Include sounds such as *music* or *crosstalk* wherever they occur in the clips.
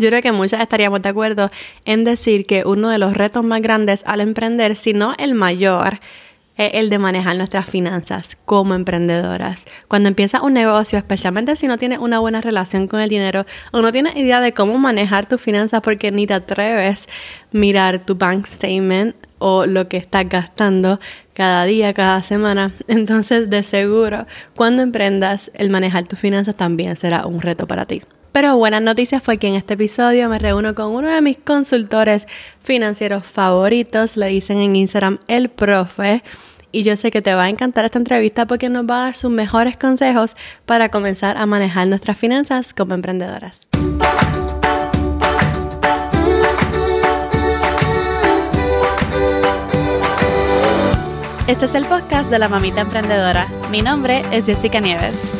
Yo creo que muchas estaríamos de acuerdo en decir que uno de los retos más grandes al emprender, si no el mayor, es el de manejar nuestras finanzas como emprendedoras. Cuando empiezas un negocio, especialmente si no tienes una buena relación con el dinero o no tienes idea de cómo manejar tus finanzas porque ni te atreves a mirar tu bank statement o lo que estás gastando cada día, cada semana, *laughs* entonces de seguro cuando emprendas el manejar tus finanzas también será un reto para ti. Pero buenas noticias fue que en este episodio me reúno con uno de mis consultores financieros favoritos, le dicen en Instagram el profe. Y yo sé que te va a encantar esta entrevista porque nos va a dar sus mejores consejos para comenzar a manejar nuestras finanzas como emprendedoras. Este es el podcast de la mamita emprendedora. Mi nombre es Jessica Nieves.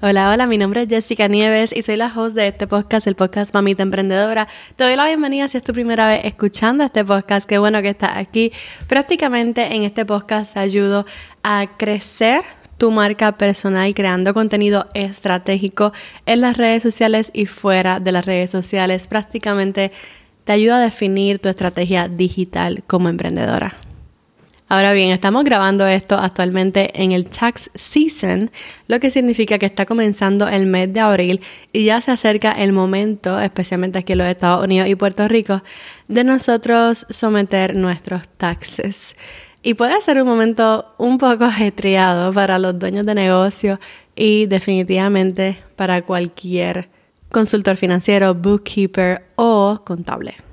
Hola, hola, mi nombre es Jessica Nieves y soy la host de este podcast, el podcast Mamita Emprendedora. Te doy la bienvenida si es tu primera vez escuchando este podcast, qué bueno que estás aquí. Prácticamente en este podcast te ayudo a crecer tu marca personal creando contenido estratégico en las redes sociales y fuera de las redes sociales. Prácticamente te ayuda a definir tu estrategia digital como emprendedora. Ahora bien, estamos grabando esto actualmente en el tax season, lo que significa que está comenzando el mes de abril y ya se acerca el momento, especialmente aquí en los Estados Unidos y Puerto Rico, de nosotros someter nuestros taxes. Y puede ser un momento un poco ajetreado para los dueños de negocio y definitivamente para cualquier consultor financiero, bookkeeper o contable.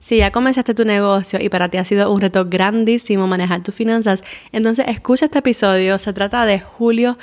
Si ya comenzaste tu negocio y para ti ha sido un reto grandísimo manejar tus finanzas, entonces escucha este episodio. Se trata de Julio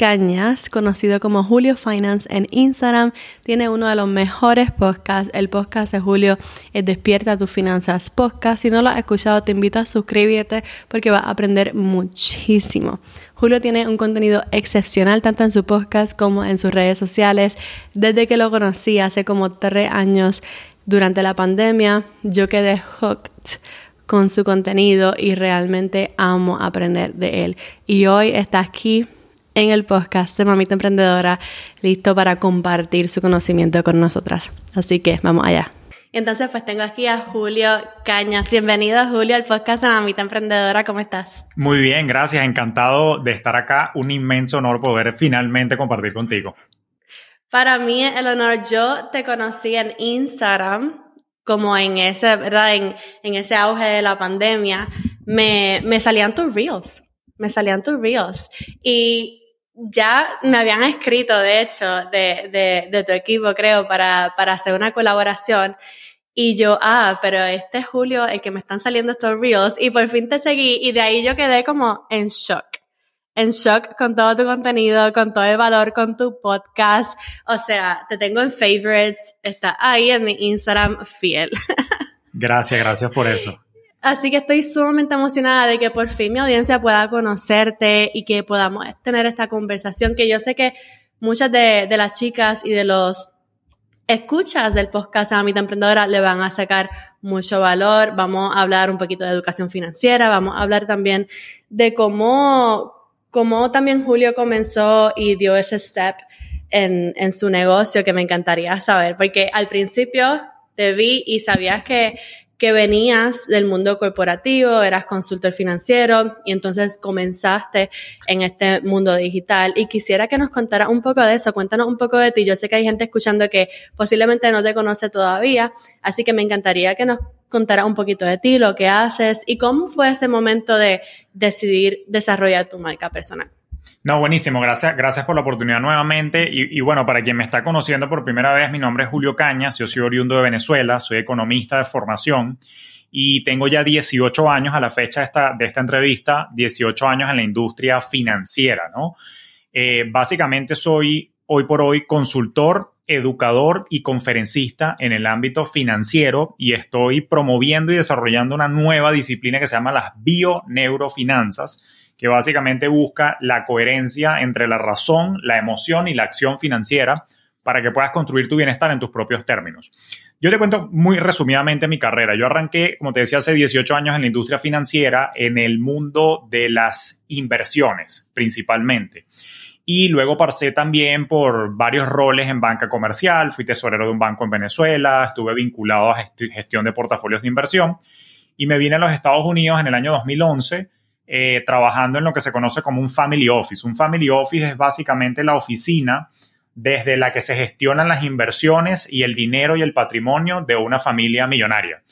Cañas, conocido como Julio Finance en Instagram. Tiene uno de los mejores podcasts. El podcast de Julio es Despierta tus finanzas podcast. Si no lo has escuchado, te invito a suscribirte porque vas a aprender muchísimo. Julio tiene un contenido excepcional tanto en su podcast como en sus redes sociales. Desde que lo conocí hace como tres años, durante la pandemia yo quedé hooked con su contenido y realmente amo aprender de él. Y hoy está aquí en el podcast de Mamita Emprendedora, listo para compartir su conocimiento con nosotras. Así que vamos allá. Entonces, pues tengo aquí a Julio Cañas. Bienvenido, Julio, al podcast de Mamita Emprendedora. ¿Cómo estás? Muy bien, gracias. Encantado de estar acá. Un inmenso honor poder finalmente compartir contigo. Para mí el. Yo te conocí en Instagram, como en ese, ¿verdad? En, en ese auge de la pandemia. Me, me salían tus reels. Me salían tus reels. Y ya me habían escrito, de hecho, de, de, de tu equipo, creo, para, para hacer una colaboración. Y yo, ah, pero este es Julio, el que me están saliendo estos reels. Y por fin te seguí y de ahí yo quedé como en shock en shock con todo tu contenido, con todo el valor, con tu podcast. O sea, te tengo en favorites, está ahí en mi Instagram fiel. *laughs* Gracias, gracias por eso. Así que estoy sumamente emocionada de que por fin mi audiencia pueda conocerte y que podamos tener esta conversación que yo sé que muchas de, las chicas y de los escuchas del podcast Amita Emprendedora le van a sacar mucho valor. Vamos a hablar un poquito de educación financiera, vamos a hablar también de cómo, cómo también Julio comenzó y dio ese step en, en su negocio que me encantaría saber, porque al principio te vi y sabías que, que venías del mundo corporativo, eras consultor financiero y entonces comenzaste en este mundo digital. Y quisiera que nos contara un poco de eso, cuéntanos un poco de ti. Yo sé que hay gente escuchando que posiblemente no te conoce todavía, así que me encantaría que nos contara un poquito de ti, lo que haces y cómo fue ese momento de decidir desarrollar tu marca personal. No, buenísimo, gracias, gracias por la oportunidad nuevamente. Y, bueno, para quien me está conociendo por primera vez, mi nombre es Julio Cañas, yo soy oriundo de Venezuela, soy economista de formación y tengo ya 18 años a la fecha de esta, de esta entrevista, 18 años en la industria financiera, ¿no? Eh, básicamente soy hoy por hoy consultor, educador y conferencista en el ámbito financiero y estoy promoviendo y desarrollando una nueva disciplina que se llama las bioneurofinanzas que básicamente busca la coherencia entre la razón, la emoción y la acción financiera para que puedas construir tu bienestar en tus propios términos. Yo te cuento muy resumidamente mi carrera. Yo arranqué, como te decía, hace 18 años en la industria financiera, en el mundo de las inversiones principalmente. Y luego pasé también por varios roles en banca comercial. Fui tesorero de un banco en Venezuela, estuve vinculado a gestión de portafolios de inversión y me vine a los Estados Unidos en el año 2011 eh, trabajando en lo que se conoce como un family office. Un family office es básicamente la oficina desde la que se gestionan las inversiones y el dinero y el patrimonio de una familia millonaria.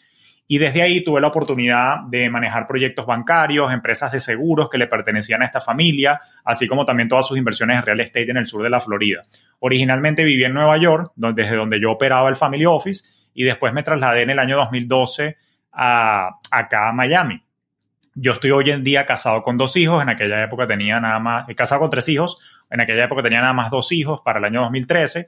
Y desde ahí tuve la oportunidad de manejar proyectos bancarios, empresas de seguros que le pertenecían a esta familia, así como también todas sus inversiones en real estate en el sur de la Florida. Originalmente viví en Nueva York, desde donde yo operaba el Family Office, y después me trasladé en el año 2012 a, acá a Miami. Yo estoy hoy en día casado con dos hijos, en aquella época tenía nada más, he casado con tres hijos, en aquella época tenía nada más dos hijos para el año 2013.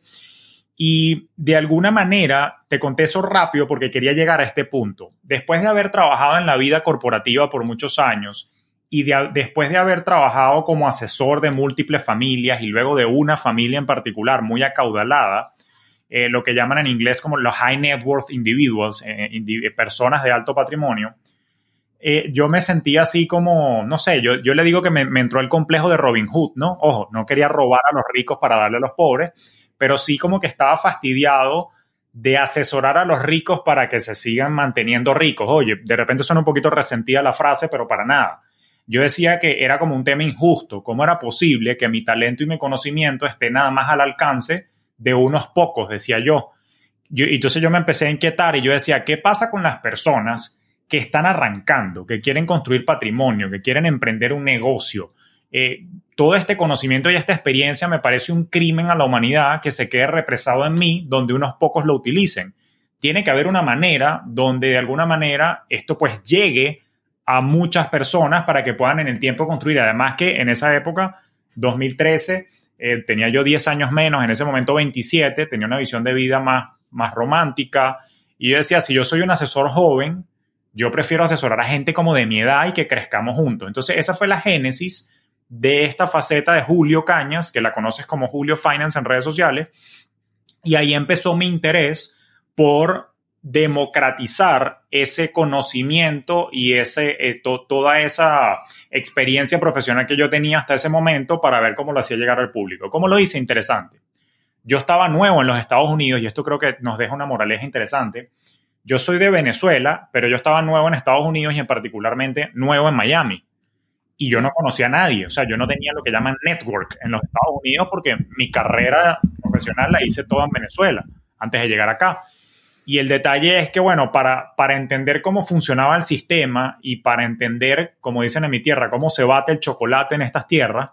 Y de alguna manera te conté eso rápido porque quería llegar a este punto. Después de haber trabajado en la vida corporativa por muchos años y después de haber trabajado como asesor de múltiples familias y luego de una familia en particular muy acaudalada, eh, lo que llaman en inglés como los high net worth individuals, eh, personas de alto patrimonio, eh, yo me sentía así como, no sé, yo, yo le digo que me, entró el complejo de Robin Hood, ¿no? Ojo, no quería robar a los ricos para darle a los pobres, pero sí como que estaba fastidiado de asesorar a los ricos para que se sigan manteniendo ricos. Oye, de repente suena un poquito resentida la frase, pero para nada. Yo decía que era como un tema injusto. ¿Cómo era posible que mi talento y mi conocimiento esté nada más al alcance de unos pocos? Decía yo. yo entonces yo me empecé a inquietar y yo decía, ¿qué pasa con las personas que están arrancando, que quieren construir patrimonio, que quieren emprender un negocio. Eh, todo este conocimiento y esta experiencia me parece un crimen a la humanidad que se quede represado en mí, donde unos pocos lo utilicen. Tiene que haber una manera donde de alguna manera esto pues llegue a muchas personas para que puedan en el tiempo construir. Además que en esa época, 2013, eh, tenía yo 10 años menos, en ese momento 27, tenía una visión de vida más, más romántica. Y yo decía, si yo soy un asesor joven, yo prefiero asesorar a gente como de mi edad y que crezcamos juntos. Entonces, esa fue la génesis de esta faceta de Julio Cañas, que la conoces como Julio Finance en redes sociales. Y ahí empezó mi interés por democratizar ese conocimiento y ese, eh, toda esa experiencia profesional que yo tenía hasta ese momento para ver cómo lo hacía llegar al público. ¿Cómo lo hice? Interesante. Yo estaba nuevo en los Estados Unidos y esto creo que nos deja una moraleja interesante yo soy de Venezuela, pero yo estaba nuevo en Estados Unidos y en particularmente nuevo en Miami. Y yo no conocía a nadie, o sea, yo no tenía lo que llaman network en los Estados Unidos porque mi carrera profesional la hice toda en Venezuela antes de llegar acá. Y el detalle es que, bueno, para, para entender cómo funcionaba el sistema y para entender, como dicen en mi tierra, cómo se bate el chocolate en estas tierras,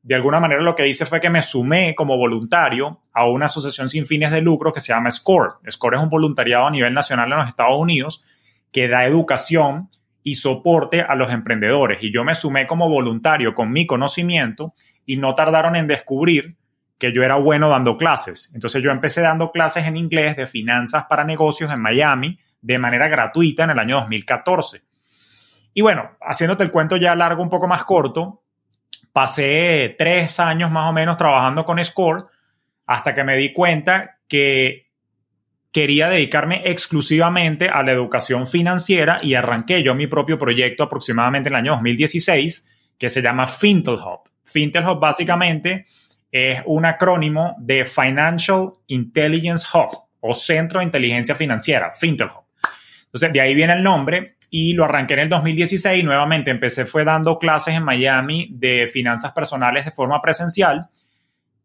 de alguna manera lo que hice fue que me sumé como voluntario a una asociación sin fines de lucro que se llama SCORE. SCORE es un voluntariado a nivel nacional en los Estados Unidos que da educación y soporte a los emprendedores. Y yo me sumé como voluntario con mi conocimiento y no tardaron en descubrir que yo era bueno dando clases. Entonces yo empecé dando clases en inglés de finanzas para negocios en Miami de manera gratuita en el año 2014. Y bueno, haciéndote el cuento ya largo, un poco más corto, pasé tres años más o menos trabajando con Score hasta que me di cuenta que quería dedicarme exclusivamente a la educación financiera y arranqué yo mi propio proyecto aproximadamente en el año 2016 que se llama FintelHub. FintelHub básicamente es un acrónimo de Financial Intelligence Hub o Centro de Inteligencia Financiera, FintelHub. Entonces, de ahí viene el nombre y lo arranqué en el 2016 y nuevamente empecé fue dando clases en Miami de finanzas personales de forma presencial,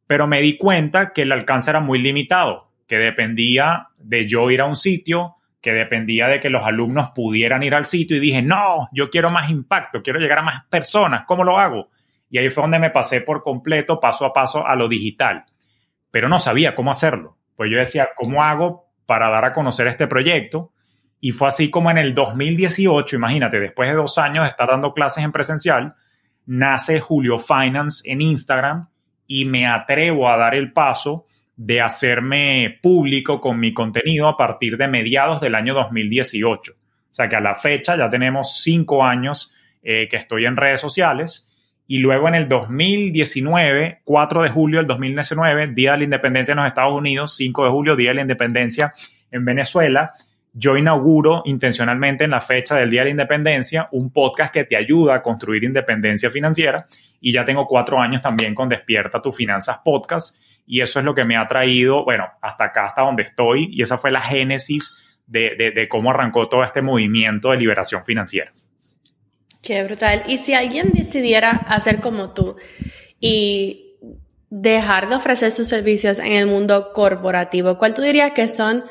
pero me di cuenta que el alcance era muy limitado, que dependía de yo ir a un sitio, que dependía de que los alumnos pudieran ir al sitio y dije, no, yo quiero más impacto, quiero llegar a más personas, ¿cómo lo hago? Y ahí fue donde me pasé por completo, paso a paso, a lo digital, pero no sabía cómo hacerlo. Pues yo decía, ¿cómo hago para dar a conocer este proyecto? Y fue así como en el 2018, imagínate, después de dos años de estar dando clases en presencial, nace Julio Finance en Instagram y me atrevo a dar el paso de hacerme público con mi contenido a partir de mediados del año 2018. O sea que a la fecha ya tenemos cinco años eh, que estoy en redes sociales. Y luego en el 2019, 4 de julio del 2019, Día de la Independencia en los Estados Unidos, 5 de julio, Día de la Independencia en Venezuela, yo inauguro intencionalmente en la fecha del Día de la Independencia un podcast que te ayuda a construir independencia financiera. Y ya tengo cuatro años también con Despierta tu Finanzas Podcast y eso es lo que me ha traído, bueno, hasta acá, hasta donde estoy y esa fue la génesis de, de cómo arrancó todo este movimiento de liberación financiera. Qué brutal. Y si alguien decidiera hacer como tú y dejar de ofrecer sus servicios en el mundo corporativo, ¿cuál tú dirías que son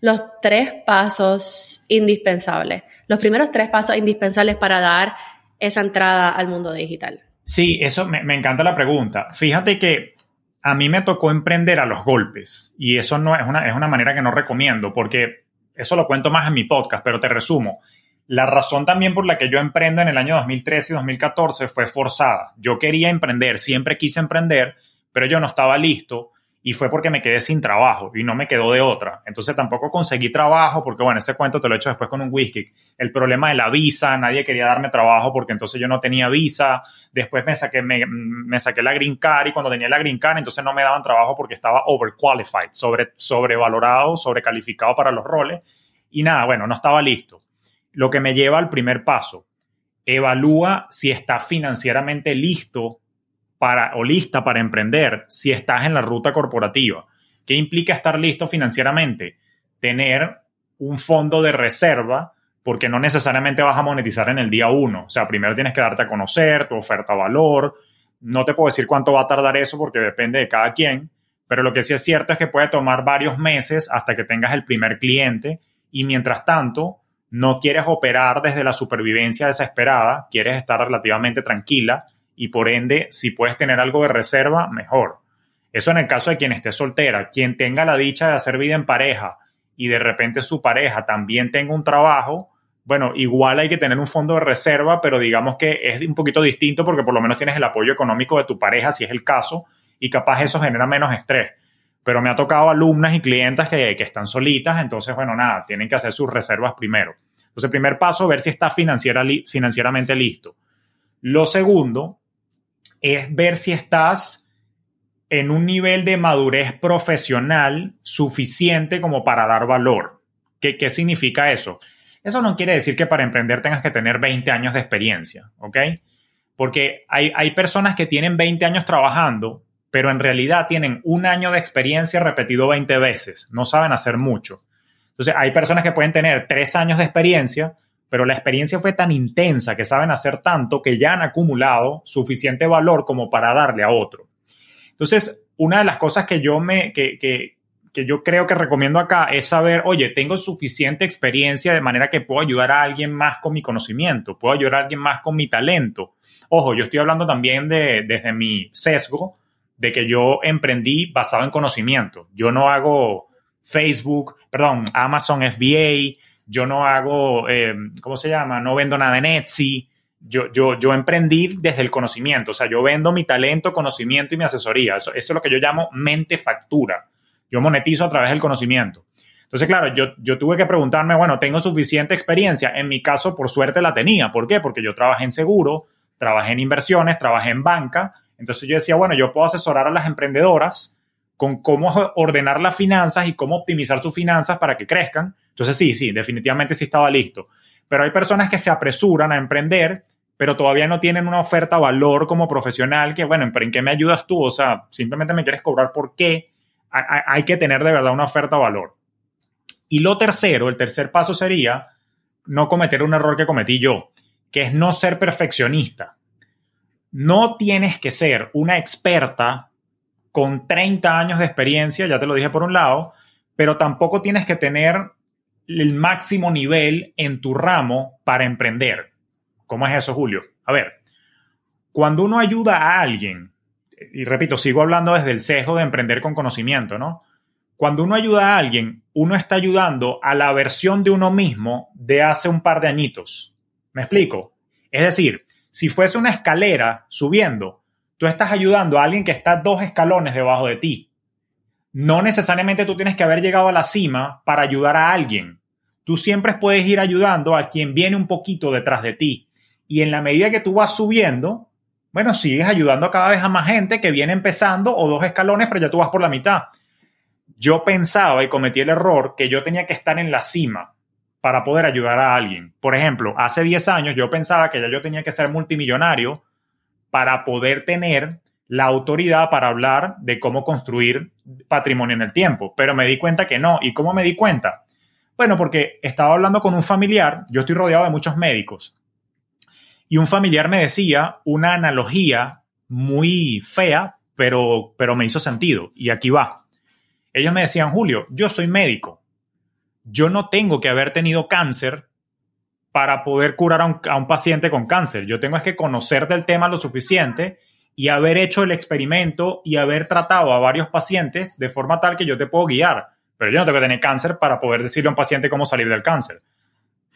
los tres pasos indispensables? Los primeros tres pasos indispensables para dar esa entrada al mundo digital. Sí, eso me, encanta la pregunta. Fíjate que a mí me tocó emprender a los golpes y eso no es una, es una manera que no recomiendo porque eso lo cuento más en mi podcast, pero te resumo la razón también por la que yo emprendo en el año 2013 y 2014 fue forzada. Yo quería emprender, siempre quise emprender, pero yo no estaba listo y fue porque me quedé sin trabajo y no me quedó de otra. Entonces tampoco conseguí trabajo porque, bueno, ese cuento te lo he hecho después con un whisky. El problema de la visa, nadie quería darme trabajo porque entonces yo no tenía visa. Después me saqué, me, me saqué la green card y cuando tenía la green card entonces no me daban trabajo porque estaba overqualified, sobre, sobrevalorado, sobrecalificado para los roles. Y nada, bueno, no estaba listo lo que me lleva al primer paso. Evalúa si estás financieramente listo para, o lista para emprender, si estás en la ruta corporativa. ¿Qué implica estar listo financieramente? Tener un fondo de reserva, porque no necesariamente vas a monetizar en el día uno. O sea, primero tienes que darte a conocer tu oferta valor. No te puedo decir cuánto va a tardar eso porque depende de cada quien, pero lo que sí es cierto es que puede tomar varios meses hasta que tengas el primer cliente y mientras tanto no quieres operar desde la supervivencia desesperada, quieres estar relativamente tranquila y por ende, si puedes tener algo de reserva, mejor. Eso en el caso de quien esté soltera, quien tenga la dicha de hacer vida en pareja y de repente su pareja también tenga un trabajo, bueno, igual hay que tener un fondo de reserva, pero digamos que es un poquito distinto porque por lo menos tienes el apoyo económico de tu pareja, si es el caso, y capaz eso genera menos estrés pero me ha tocado alumnas y clientas que, están solitas, entonces, bueno, nada, tienen que hacer sus reservas primero. Entonces, primer paso, ver si está financiera, financieramente listo. Lo segundo es ver si estás en un nivel de madurez profesional suficiente como para dar valor. ¿Qué, qué significa eso? Eso no quiere decir que para emprender tengas que tener 20 años de experiencia, ¿ok? Porque hay, hay personas que tienen 20 años trabajando pero en realidad tienen un año de experiencia repetido 20 veces, no saben hacer mucho. Entonces, hay personas que pueden tener tres años de experiencia, pero la experiencia fue tan intensa que saben hacer tanto que ya han acumulado suficiente valor como para darle a otro. Entonces, una de las cosas que yo me, que, que, yo creo que recomiendo acá es saber, oye, tengo suficiente experiencia de manera que puedo ayudar a alguien más con mi conocimiento, puedo ayudar a alguien más con mi talento. Ojo, yo estoy hablando también de, desde mi sesgo de que yo emprendí basado en conocimiento. Yo no hago Facebook, perdón, Amazon FBA, yo no hago, eh, ¿cómo se llama? No vendo nada en Etsy. Yo, yo, yo emprendí desde el conocimiento, o sea, yo vendo mi talento, conocimiento y mi asesoría. Eso, eso es lo que yo llamo mente factura. Yo monetizo a través del conocimiento. Entonces, claro, yo, yo tuve que preguntarme, bueno, ¿tengo suficiente experiencia? En mi caso, por suerte la tenía. ¿Por qué? Porque yo trabajé en seguro, trabajé en inversiones, trabajé en banca entonces yo decía, bueno, yo puedo asesorar a las emprendedoras con cómo ordenar las finanzas y cómo optimizar sus finanzas para que crezcan. Entonces sí, sí, definitivamente sí estaba listo. Pero hay personas que se apresuran a emprender, pero todavía no tienen una oferta valor como profesional que, bueno, ¿pero en qué me ayudas tú? O sea, simplemente me quieres cobrar por qué. Hay que tener de verdad una oferta valor. Y lo tercero, el tercer paso sería no cometer un error que cometí yo, que es no ser perfeccionista. No tienes que ser una experta con 30 años de experiencia, ya te lo dije por un lado, pero tampoco tienes que tener el máximo nivel en tu ramo para emprender. ¿Cómo es eso, Julio? A ver, cuando uno ayuda a alguien, y repito, sigo hablando desde el sesgo de emprender con conocimiento, ¿no? Cuando uno ayuda a alguien, uno está ayudando a la versión de uno mismo de hace un par de añitos. ¿Me explico? Es decir, si fuese una escalera subiendo, tú estás ayudando a alguien que está dos escalones debajo de ti. No necesariamente tú tienes que haber llegado a la cima para ayudar a alguien. Tú siempre puedes ir ayudando a quien viene un poquito detrás de ti. Y en la medida que tú vas subiendo, bueno, sigues ayudando cada vez a más gente que viene empezando o dos escalones, pero ya tú vas por la mitad. Yo pensaba y cometí el error que yo tenía que estar en la cima para poder ayudar a alguien. Por ejemplo, hace 10 años yo pensaba que ya yo tenía que ser multimillonario para poder tener la autoridad para hablar de cómo construir patrimonio en el tiempo, pero me di cuenta que no. ¿Y cómo me di cuenta? Bueno, porque estaba hablando con un familiar, yo estoy rodeado de muchos médicos, y un familiar me decía una analogía muy fea, pero, pero me hizo sentido, y aquí va. Ellos me decían, Julio, yo soy médico, yo no tengo que haber tenido cáncer para poder curar a un, paciente con cáncer. Yo tengo que conocer del tema lo suficiente y haber hecho el experimento y haber tratado a varios pacientes de forma tal que yo te puedo guiar. Pero yo no tengo que tener cáncer para poder decirle a un paciente cómo salir del cáncer.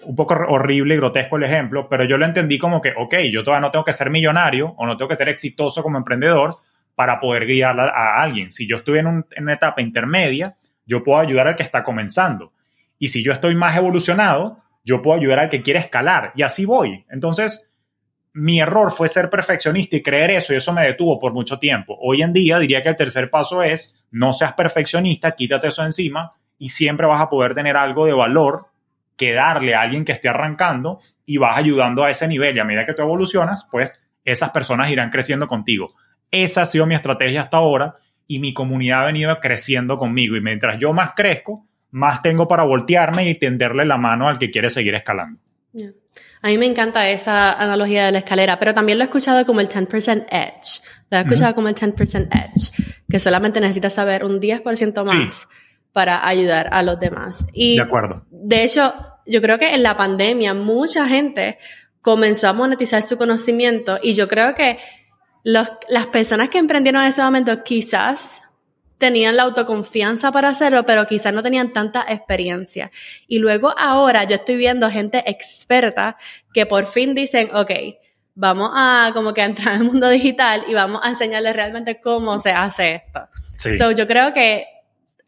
Un poco horrible y grotesco el ejemplo, pero yo lo entendí como que, ok, yo todavía no tengo que ser millonario o no tengo que ser exitoso como emprendedor para poder guiar a, alguien. Si yo estoy en, en una etapa intermedia, yo puedo ayudar al que está comenzando. Y si yo estoy más evolucionado, yo puedo ayudar al que quiere escalar y así voy. Entonces, mi error fue ser perfeccionista y creer eso y eso me detuvo por mucho tiempo. Hoy en día diría que el tercer paso es no seas perfeccionista, quítate eso encima y siempre vas a poder tener algo de valor que darle a alguien que esté arrancando y vas ayudando a ese nivel y a medida que tú evolucionas, pues esas personas irán creciendo contigo. Esa ha sido mi estrategia hasta ahora y mi comunidad ha venido creciendo conmigo y mientras yo más crezco, más tengo para voltearme y tenderle la mano al que quiere seguir escalando. A mí me encanta esa analogía de la escalera, pero también lo he escuchado como el 10% edge. Lo he escuchado como el 10% edge, que solamente necesitas saber un 10% más para ayudar a los demás. Y de acuerdo. De hecho, yo creo que en la pandemia mucha gente comenzó a monetizar su conocimiento y yo creo que las personas que emprendieron en ese momento quizás tenían la autoconfianza para hacerlo, pero quizás no tenían tanta experiencia. Y luego ahora yo estoy viendo gente experta que por fin dicen, ok, vamos a como que entrar en el mundo digital y vamos a enseñarles realmente cómo se hace esto. Sí. So, yo creo que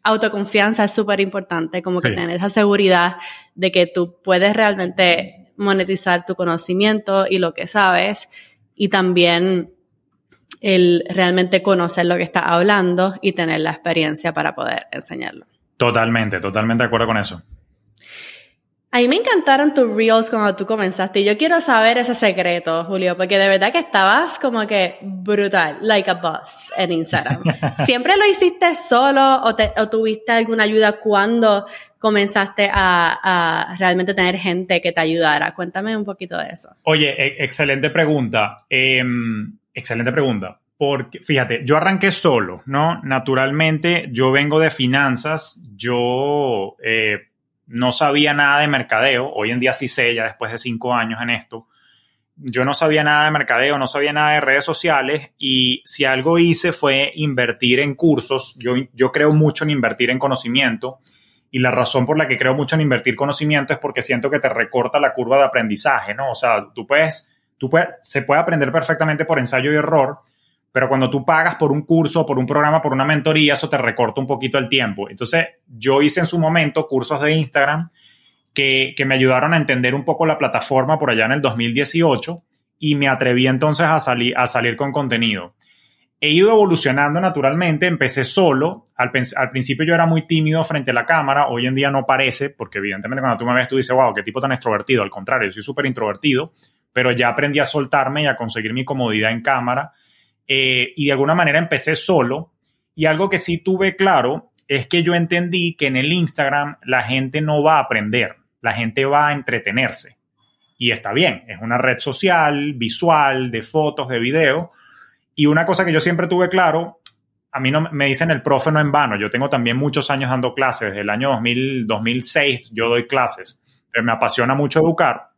autoconfianza es súper importante, como que tener esa seguridad de que tú puedes realmente monetizar tu conocimiento y lo que sabes y también el realmente conocer lo que está hablando y tener la experiencia para poder enseñarlo. Totalmente, totalmente de acuerdo con eso. A mí me encantaron tus reels cuando tú comenzaste y yo quiero saber ese secreto, Julio, porque de verdad que estabas como que brutal, like a boss en Instagram. *laughs* ¿Siempre lo hiciste solo o, tuviste alguna ayuda cuando comenzaste a, realmente tener gente que te ayudara? Cuéntame un poquito de eso. Oye, e, excelente pregunta. Em, Excelente pregunta. Porque, fíjate, yo arranqué solo, ¿no? Naturalmente, yo vengo de finanzas, yo eh, no sabía nada de mercadeo, hoy en día sí sé, ya después de cinco años en esto, yo no sabía nada de mercadeo, no sabía nada de redes sociales y si algo hice fue invertir en cursos, yo, yo creo mucho en invertir en conocimiento y la razón por la que creo mucho en invertir conocimiento es porque siento que te recorta la curva de aprendizaje, ¿no? O sea, tú puedes tú se puede aprender perfectamente por ensayo y error, pero cuando tú pagas por un curso, por un programa, por una mentoría, eso te recorta un poquito el tiempo. Entonces, yo hice en su momento cursos de Instagram que, me ayudaron a entender un poco la plataforma por allá en el 2018 y me atreví entonces a, salir a salir con contenido. He ido evolucionando naturalmente, empecé solo, al, al, principio yo era muy tímido frente a la cámara, hoy en día no parece, porque evidentemente cuando tú me ves tú dices, wow, qué tipo tan extrovertido, al contrario, yo soy súper introvertido, pero ya aprendí a soltarme y a conseguir mi comodidad en cámara. Eh, y de alguna manera empecé solo. Y algo que sí tuve claro es que yo entendí que en el Instagram la gente no va a aprender, la gente va a entretenerse. Y está bien, es una red social, visual, de fotos, de video. Y una cosa que yo siempre tuve claro, a mí no me dicen el profe no en vano, yo tengo también muchos años dando clases, desde el año 2000, 2006 yo doy clases, me apasiona mucho educar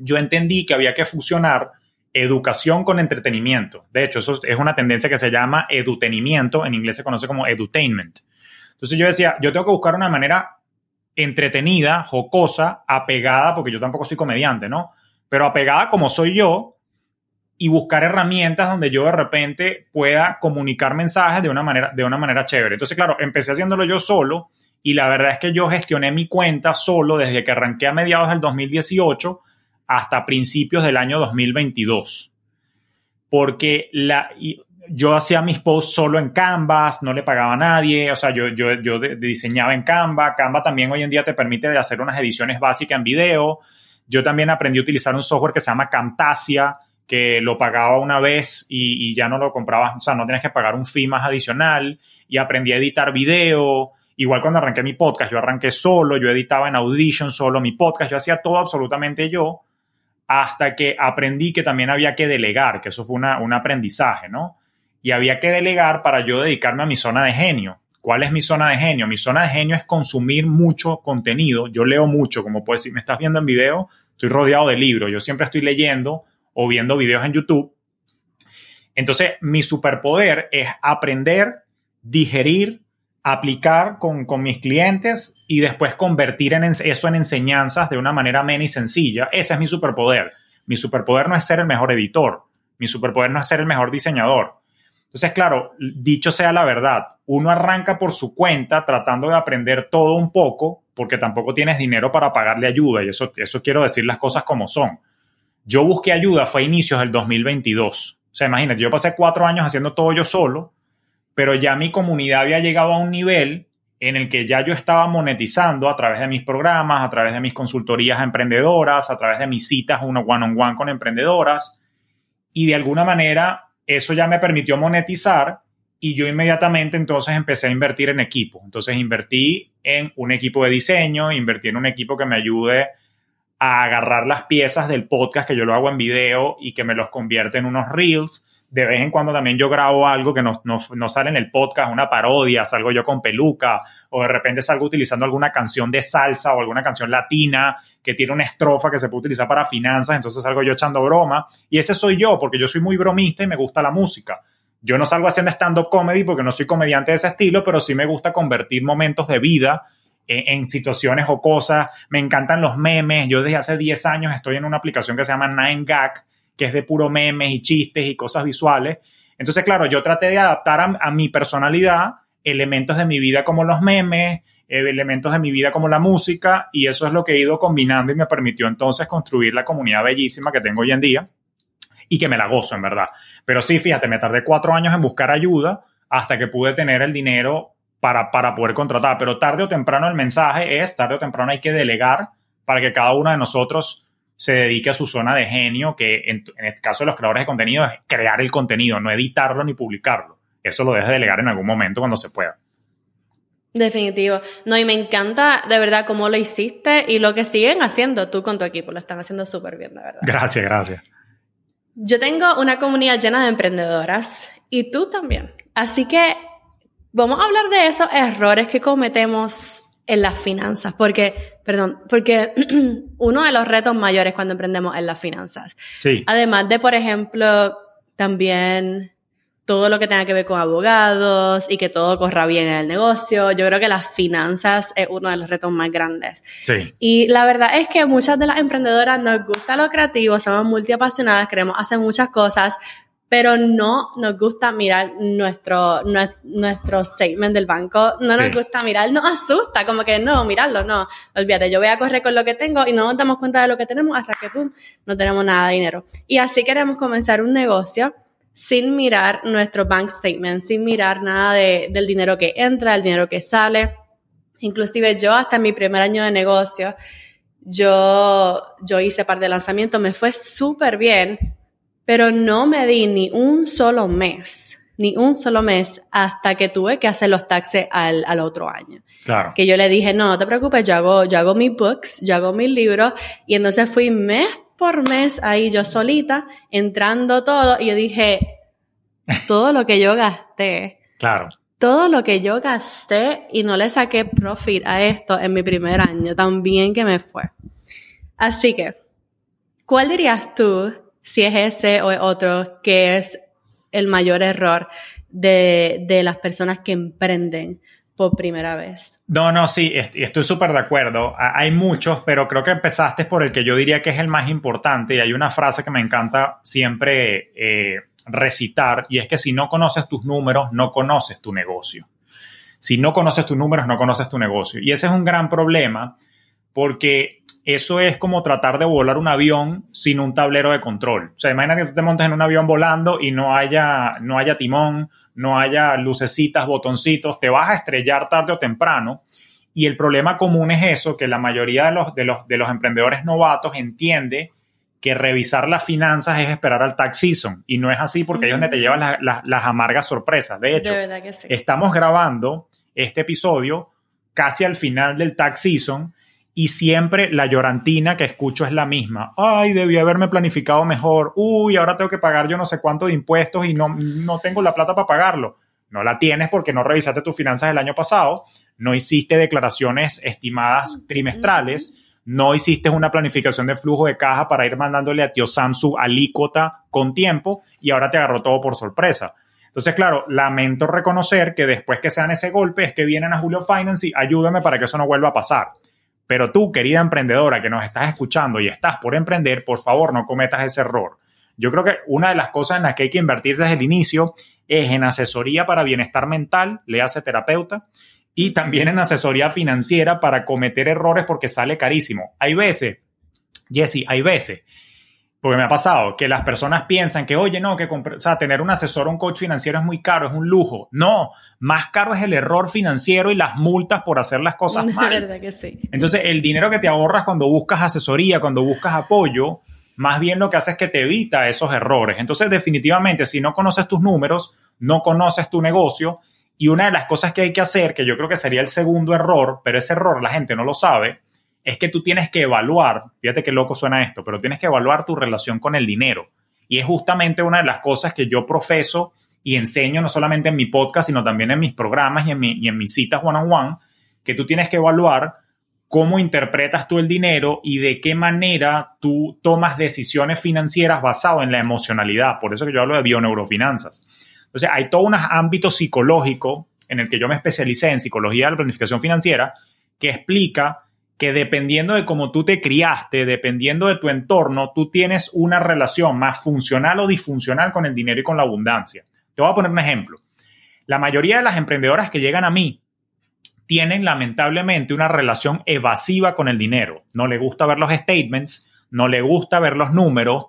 yo entendí que había que fusionar educación con entretenimiento. De hecho, eso es una tendencia que se llama edutenimiento, en inglés se conoce como edutainment. Entonces yo decía, yo tengo que buscar una manera entretenida, jocosa, apegada, porque yo tampoco soy comediante, ¿no? Pero apegada como soy yo y buscar herramientas donde yo de repente pueda comunicar mensajes de una manera, de una manera chévere. Entonces, claro, empecé haciéndolo yo solo y la verdad es que yo gestioné mi cuenta solo desde que arranqué a mediados del 2018 hasta principios del año 2022. porque la, yo hacía mis posts solo en Canvas, no le pagaba a nadie, o sea, yo, yo, yo diseñaba en Canva. Canva también hoy en día te permite hacer unas ediciones básicas en video. Yo también aprendí a utilizar un software que se llama Camtasia, que lo pagaba una vez y, ya no lo comprabas, o sea, no tienes que pagar un fee más adicional. Y aprendí a editar video. Igual cuando arranqué mi podcast, yo arranqué solo, yo editaba en Audition solo mi podcast, yo hacía todo absolutamente yo, hasta que aprendí que también había que delegar, que eso fue un aprendizaje, ¿no? y había que delegar para yo dedicarme a mi zona de genio. ¿Cuál es mi zona de genio? Mi zona de genio es consumir mucho contenido. Yo leo mucho, como puedes decir, me estás viendo en video, estoy rodeado de libros, yo siempre estoy leyendo o viendo videos en YouTube. Entonces, mi superpoder es aprender, digerir, aplicar con, mis clientes y después convertir en eso en enseñanzas de una manera amena y sencilla. Ese es mi superpoder. Mi superpoder no es ser el mejor editor. Mi superpoder no es ser el mejor diseñador. Entonces, claro, dicho sea la verdad, uno arranca por su cuenta tratando de aprender todo un poco porque tampoco tienes dinero para pagarle ayuda y eso, eso quiero decir las cosas como son. Yo busqué ayuda, fue a inicios del 2022. O sea, imagínate, yo pasé cuatro años haciendo todo yo solo, pero ya mi comunidad había llegado a un nivel en el que ya yo estaba monetizando a través de mis programas, a través de mis consultorías a emprendedoras, a través de mis citas one -on -one con emprendedoras. Y de alguna manera eso ya me permitió monetizar y yo inmediatamente entonces empecé a invertir en equipo. Entonces invertí en un equipo de diseño, invertí en un equipo que me ayude a agarrar las piezas del podcast que yo lo hago en video y que me los convierte en unos reels de vez en cuando también yo grabo algo que no, no, sale en el podcast, una parodia, salgo yo con peluca, o de repente salgo utilizando alguna canción de salsa o alguna canción latina que tiene una estrofa que se puede utilizar para finanzas, entonces salgo yo echando broma. Y ese soy yo, porque yo soy muy bromista y me gusta la música. Yo no salgo haciendo stand-up comedy porque no soy comediante de ese estilo, pero sí me gusta convertir momentos de vida en, en, situaciones o cosas. Me encantan los memes. Yo desde hace 10 años estoy en una aplicación que se llama 9gag, que es de puro memes y chistes y cosas visuales. Entonces, claro, yo traté de adaptar a, mi personalidad elementos de mi vida como los memes, eh, elementos de mi vida como la música, y eso es lo que he ido combinando y me permitió entonces construir la comunidad bellísima que tengo hoy en día y que me la gozo, en verdad. Pero sí, fíjate, me tardé cuatro años en buscar ayuda hasta que pude tener el dinero para, para poder contratar. Pero tarde o temprano el mensaje es, tarde o temprano hay que delegar para que cada uno de nosotros se dedique a su zona de genio, que en, este caso de los creadores de contenido es crear el contenido, no editarlo ni publicarlo. Eso lo dejes de delegar en algún momento cuando se pueda. Definitivo. No, y me encanta de verdad cómo lo hiciste y lo que siguen haciendo tú con tu equipo. Lo están haciendo súper bien, de verdad. Gracias, gracias. Yo tengo una comunidad llena de emprendedoras y tú también. Así que vamos a hablar de esos errores que cometemos en las finanzas, porque, perdón, porque *clears throat* uno de los retos mayores cuando emprendemos es las finanzas. Sí. Además de, por ejemplo, también todo lo que tenga que ver con abogados y que todo corra bien en el negocio. Yo creo que las finanzas es uno de los retos más grandes. Sí. Y la verdad es que muchas de las emprendedoras nos gusta lo creativo, somos multiapasionadas, queremos hacer muchas cosas, pero no nos gusta mirar nuestro, nuestro statement del banco, no nos gusta mirar, nos asusta, como que no, mirarlo, no, olvídate, yo voy a correr con lo que tengo y no nos damos cuenta de lo que tenemos hasta que, pum, no tenemos nada de dinero. Y así queremos comenzar un negocio sin mirar nuestro bank statement, sin mirar nada de, del dinero que entra, el dinero que sale. Inclusive yo hasta mi primer año de negocio, yo, yo hice par de lanzamientos, me fue súper bien, pero no me di ni un solo mes, ni un solo mes hasta que tuve que hacer los taxes al, al otro año. Claro. Que yo le dije, no, no te preocupes, yo hago, yo hago mis books, yo hago mis libros, y entonces fui mes por mes ahí yo solita, entrando todo, y yo dije, todo lo que yo gasté. Claro. Todo lo que yo gasté y no le saqué profit a esto en mi primer año, tan bien que me fue. Así que, ¿cuál dirías tú si es ese o otro que es el mayor error de, de las personas que emprenden por primera vez. No, no, sí, estoy súper de acuerdo. Hay muchos, pero creo que empezaste por el que yo diría que es el más importante y hay una frase que me encanta siempre eh, recitar y es que si no conoces tus números, no conoces tu negocio. Si no conoces tus números, no conoces tu negocio. Y ese es un gran problema porque eso es como tratar de volar un avión sin un tablero de control. O sea, imagina que tú te montes en un avión volando y no haya, no haya timón, no haya lucecitas, botoncitos, te vas a estrellar tarde o temprano. Y el problema común es eso, que la mayoría de los, de los, de los emprendedores novatos entiende que revisar las finanzas es esperar al tax season. Y no es así porque ahí es donde te llevan las amargas sorpresas. De hecho, estamos grabando este episodio casi al final del tax season y siempre la llorantina que escucho es la misma. Ay, debí haberme planificado mejor. Uy, ahora tengo que pagar yo no sé cuánto de impuestos y no, no tengo la plata para pagarlo. No la tienes porque no revisaste tus finanzas del año pasado, no hiciste declaraciones estimadas trimestrales, no hiciste una planificación de flujo de caja para ir mandándole a tío Sam su alícuota con tiempo y ahora te agarró todo por sorpresa. Entonces, claro, lamento reconocer que después que se dan ese golpe es que vienen a Julio Finance y ayúdame para que eso no vuelva a pasar. Pero tú, querida emprendedora que nos estás escuchando y estás por emprender, por favor no cometas ese error. Yo creo que una de las cosas en las que hay que invertir desde el inicio es en asesoría para bienestar mental, le hace terapeuta, y también en asesoría financiera para cometer errores porque sale carísimo. Hay veces, Jesse, hay veces, porque me ha pasado que las personas piensan que, oye, no, que o sea, tener un asesor o un coach financiero es muy caro, es un lujo. No, más caro es el error financiero y las multas por hacer las cosas *laughs* mal. verdad que sí. Entonces, el dinero que te ahorras cuando buscas asesoría, cuando buscas apoyo, más bien lo que hace es que te evita esos errores. Entonces, definitivamente, si no conoces tus números, no conoces tu negocio, y una de las cosas que hay que hacer, que yo creo que sería el segundo error, pero ese error la gente no lo sabe, es que tú tienes que evaluar, fíjate qué loco suena esto, pero tienes que evaluar tu relación con el dinero. Y es justamente una de las cosas que yo profeso y enseño no solamente en mi podcast, sino también en mis programas y en, y en mis citas one-on-one, -on -one, que tú tienes que evaluar cómo interpretas tú el dinero y de qué manera tú tomas decisiones financieras basado en la emocionalidad. Por eso que yo hablo de bioneurofinanzas. Entonces, hay todo un ámbito psicológico en el que yo me especialicé en psicología de la planificación financiera que explica que dependiendo de cómo tú te criaste, dependiendo de tu entorno, tú tienes una relación más funcional o disfuncional con el dinero y con la abundancia. Te voy a poner un ejemplo. La mayoría de las emprendedoras que llegan a mí tienen lamentablemente una relación evasiva con el dinero. No le gusta ver los statements, no le gusta ver los números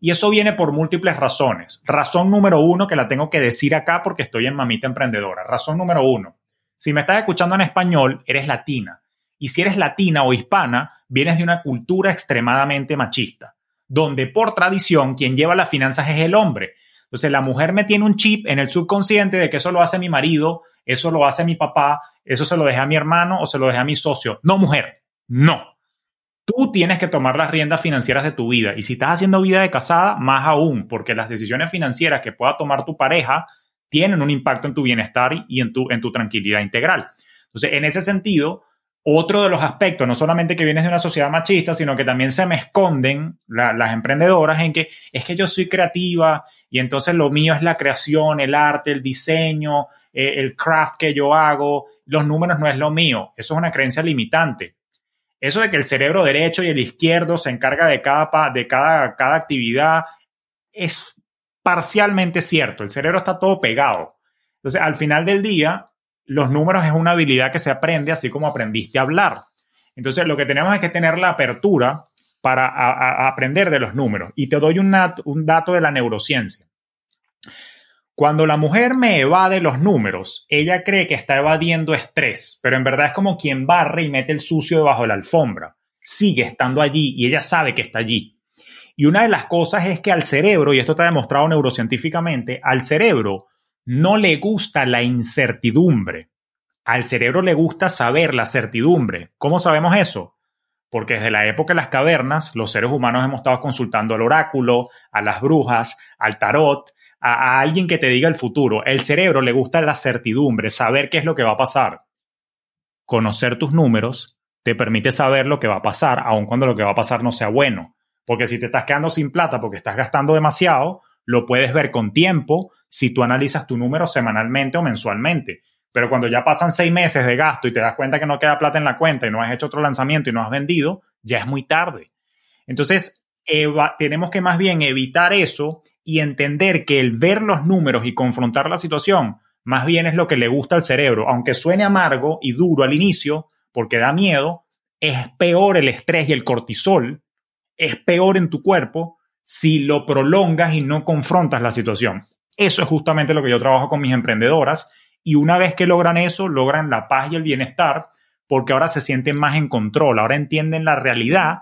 y eso viene por múltiples razones. Razón número uno que la tengo que decir acá porque estoy en Mamita Emprendedora. Razón número uno. Si me estás escuchando en español, eres latina. Y si eres latina o hispana, vienes de una cultura extremadamente machista, donde por tradición quien lleva las finanzas es el hombre. Entonces la mujer me tiene un chip en el subconsciente de que eso lo hace mi marido, eso lo hace mi papá, eso se lo deja a mi hermano o se lo deja a mi socio. No, mujer, no. Tú tienes que tomar las riendas financieras de tu vida. Y si estás haciendo vida de casada, más aún, porque las decisiones financieras que pueda tomar tu pareja tienen un impacto en tu bienestar y en tu, en tu tranquilidad integral. Entonces, en ese sentido, otro de los aspectos, no solamente que vienes de una sociedad machista, sino que también se me esconden las emprendedoras en que es que yo soy creativa y entonces lo mío es la creación, el arte, el diseño, eh, el craft que yo hago, los números no es lo mío. Eso es una creencia limitante. Eso de que el cerebro derecho y el izquierdo se encarga de cada, de cada, cada actividad es parcialmente cierto. El cerebro está todo pegado. Entonces, al final del día, los números es una habilidad que se aprende así como aprendiste a hablar. Entonces, lo que tenemos es que tener la apertura para aprender de los números. Y te doy un, un dato de la neurociencia. Cuando la mujer me evade los números, ella cree que está evadiendo estrés, pero en verdad es como quien barre y mete el sucio debajo de la alfombra. Sigue estando allí y ella sabe que está allí. Y una de las cosas es que al cerebro, y esto está demostrado neurocientíficamente, al cerebro no le gusta la incertidumbre. Al cerebro le gusta saber la certidumbre. ¿Cómo sabemos eso? Porque desde la época de las cavernas, los seres humanos hemos estado consultando al oráculo, a las brujas, al tarot, a, alguien que te diga el futuro. El cerebro le gusta la certidumbre, saber qué es lo que va a pasar. Conocer tus números te permite saber lo que va a pasar, aun cuando lo que va a pasar no sea bueno. Porque si te estás quedando sin plata porque estás gastando demasiado, lo puedes ver con tiempo si tú analizas tu número semanalmente o mensualmente. Pero cuando ya pasan seis meses de gasto y te das cuenta que no queda plata en la cuenta y no has hecho otro lanzamiento y no has vendido, ya es muy tarde. Entonces, tenemos que más bien evitar eso y entender que el ver los números y confrontar la situación más bien es lo que le gusta al cerebro, aunque suene amargo y duro al inicio, porque da miedo, es peor el estrés y el cortisol, es peor en tu cuerpo si lo prolongas y no confrontas la situación. Eso es justamente lo que yo trabajo con mis emprendedoras y una vez que logran eso, logran la paz y el bienestar porque ahora se sienten más en control, ahora entienden la realidad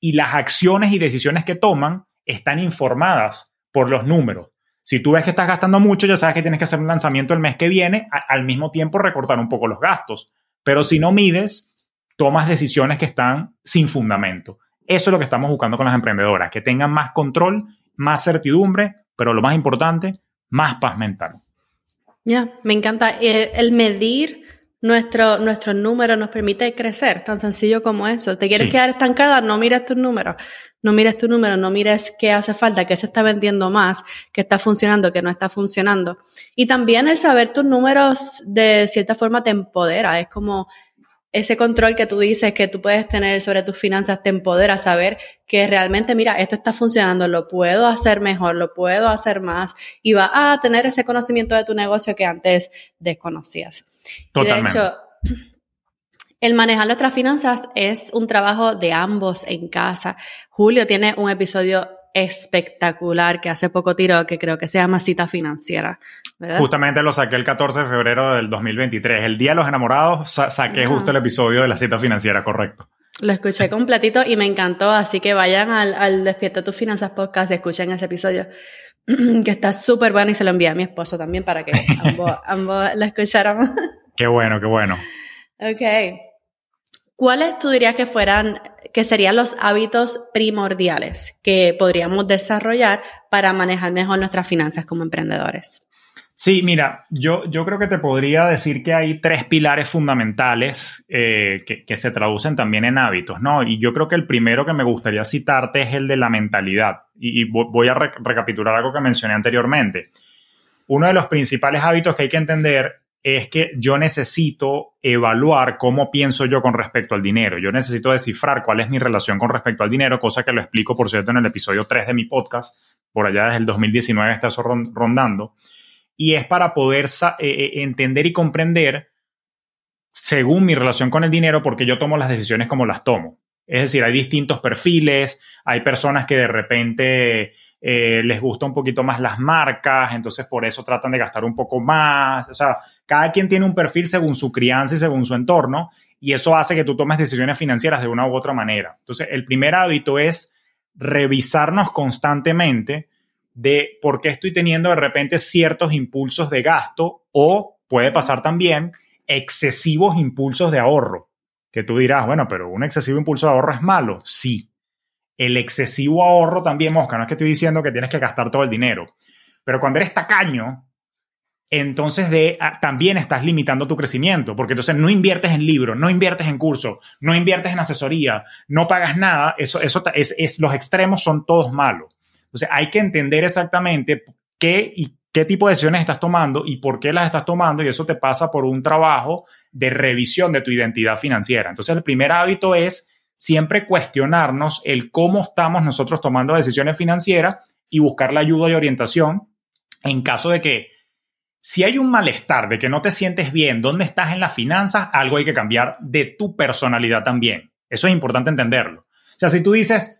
y las acciones y decisiones que toman están informadas por los números. Si tú ves que estás gastando mucho, ya sabes que tienes que hacer un lanzamiento el mes que viene, al mismo tiempo recortar un poco los gastos. Pero si no mides, tomas decisiones que están sin fundamento. Eso es lo que estamos buscando con las emprendedoras, que tengan más control, más certidumbre, pero lo más importante, más paz mental. Ya, me encanta. Eh, el medir nuestro, nuestros números nos permite crecer, tan sencillo como eso. ¿Te quieres quedar estancada? No mires tus números. No mires tus números, no mires qué hace falta, qué se está vendiendo más, qué está funcionando, qué no está funcionando. Y también el saber tus números de cierta forma te empodera. Es como ese control que tú dices que tú puedes tener sobre tus finanzas te empodera saber que realmente, mira, esto está funcionando, lo puedo hacer mejor, lo puedo hacer más y va a tener ese conocimiento de tu negocio que antes desconocías. Totalmente. de hecho, el manejar nuestras finanzas es un trabajo de ambos en casa. Julio tiene un episodio espectacular que hace poco tiró, que creo que se llama Cita Financiera. Justamente lo saqué el 14 de febrero del 2023. El Día de los Enamorados saqué justo el episodio de la cita financiera, correcto. Lo escuché completito y me encantó, así que vayan al, al Despierta tus Finanzas podcast y escuchen ese episodio, *clears throat* que está súper bueno y se lo envié a mi esposo también para que ambos, *laughs* ambos lo escucháramos. Qué bueno, qué bueno. Ok. ¿Cuáles tú dirías que fueran, que serían los hábitos primordiales que podríamos desarrollar para manejar mejor nuestras finanzas como emprendedores? Sí, mira, yo, yo creo que te podría decir que hay tres pilares fundamentales eh, que, se traducen también en hábitos, ¿no? Y yo creo que el primero que me gustaría citarte es el de la mentalidad. Y, voy a recapitular algo que mencioné anteriormente. Uno de los principales hábitos que hay que entender es que yo necesito evaluar cómo pienso yo con respecto al dinero. Yo necesito descifrar cuál es mi relación con respecto al dinero, cosa que lo explico, por cierto, en el episodio 3 de mi podcast. Por allá desde el 2019 está eso rondando. Y es para poder eh, eh, entender y comprender según mi relación con el dinero, porque yo tomo las decisiones como las tomo. Es decir, hay distintos perfiles, hay personas que de repente eh, les gusta un poquito más las marcas, entonces por eso tratan de gastar un poco más. O sea, cada quien tiene un perfil según su crianza y según su entorno, y eso hace que tú tomes decisiones financieras de una u otra manera. Entonces, el primer hábito es revisarnos constantemente de por qué estoy teniendo de repente ciertos impulsos de gasto o puede pasar también excesivos impulsos de ahorro. Que tú dirás, bueno, pero un excesivo impulso de ahorro es malo. Sí. El excesivo ahorro también, Mosca, no es que estoy diciendo que tienes que gastar todo el dinero, pero cuando eres tacaño, entonces de, ah, también estás limitando tu crecimiento, porque entonces no inviertes en libros, no inviertes en cursos, no inviertes en asesoría, no pagas nada, eso, eso es, es, los extremos son todos malos. Entonces hay que entender exactamente qué y qué tipo de decisiones estás tomando y por qué las estás tomando y eso te pasa por un trabajo de revisión de tu identidad financiera. Entonces el primer hábito es siempre cuestionarnos el cómo estamos nosotros tomando decisiones financieras y buscar la ayuda y orientación en caso de que si hay un malestar de que no te sientes bien, dónde estás en las finanzas, algo hay que cambiar de tu personalidad también. Eso es importante entenderlo. O sea, si tú dices,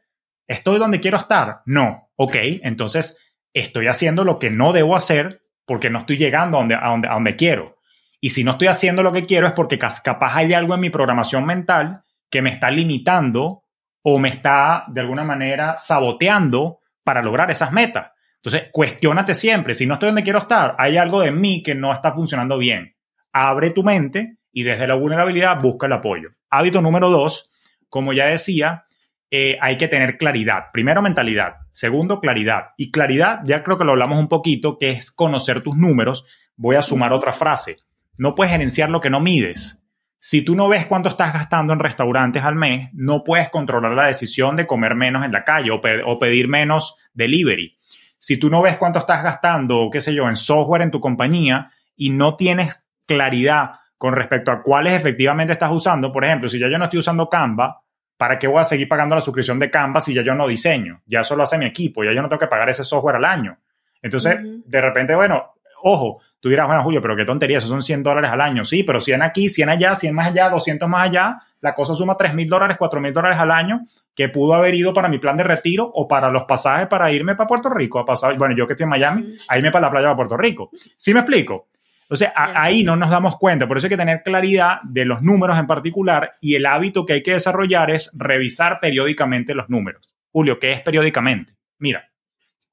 estoy donde quiero estar, no, ok, entonces estoy haciendo lo que no debo hacer porque no estoy llegando a donde, a donde, a donde quiero. Y si no estoy haciendo lo que quiero es porque capaz hay algo en mi programación mental que me está limitando o me está de alguna manera saboteando para lograr esas metas. Entonces, cuestionate siempre, si no estoy donde quiero estar, hay algo de mí que no está funcionando bien. Abre tu mente y desde la vulnerabilidad busca el apoyo. Hábito número dos, como ya decía, eh, hay que tener claridad. Primero, mentalidad. Segundo, claridad. Y claridad, ya creo que lo hablamos un poquito, que es conocer tus números. Voy a sumar otra frase. No puedes gerenciar lo que no mides. Si tú no ves cuánto estás gastando en restaurantes al mes, no puedes controlar la decisión de comer menos en la calle o, o pedir menos delivery si tú no ves cuánto estás gastando, qué sé yo, en software en tu compañía y no tienes claridad con respecto a cuáles efectivamente estás usando, por ejemplo, si ya yo no estoy usando Canva, ¿para qué voy a seguir pagando la suscripción de Canva si ya yo no diseño? Ya eso lo hace mi equipo, ya yo no tengo que pagar ese software al año. Entonces, de repente, bueno, ojo, Tú dirás, bueno, Julio, pero qué tontería, esos son 100 dólares al año. Sí, pero 100 aquí, 100 allá, 100 más allá, 200 más allá, la cosa suma 3 mil dólares, 4 mil dólares al año que pudo haber ido para mi plan de retiro o para los pasajes para irme para Puerto Rico. A pasar, bueno, yo que estoy en Miami, a irme para la playa de Puerto Rico. ¿Sí me explico? Sea, ahí no nos damos cuenta. Por eso hay que tener claridad de los números en particular y el hábito que hay que desarrollar es revisar periódicamente los números. Julio, ¿qué es periódicamente? Mira,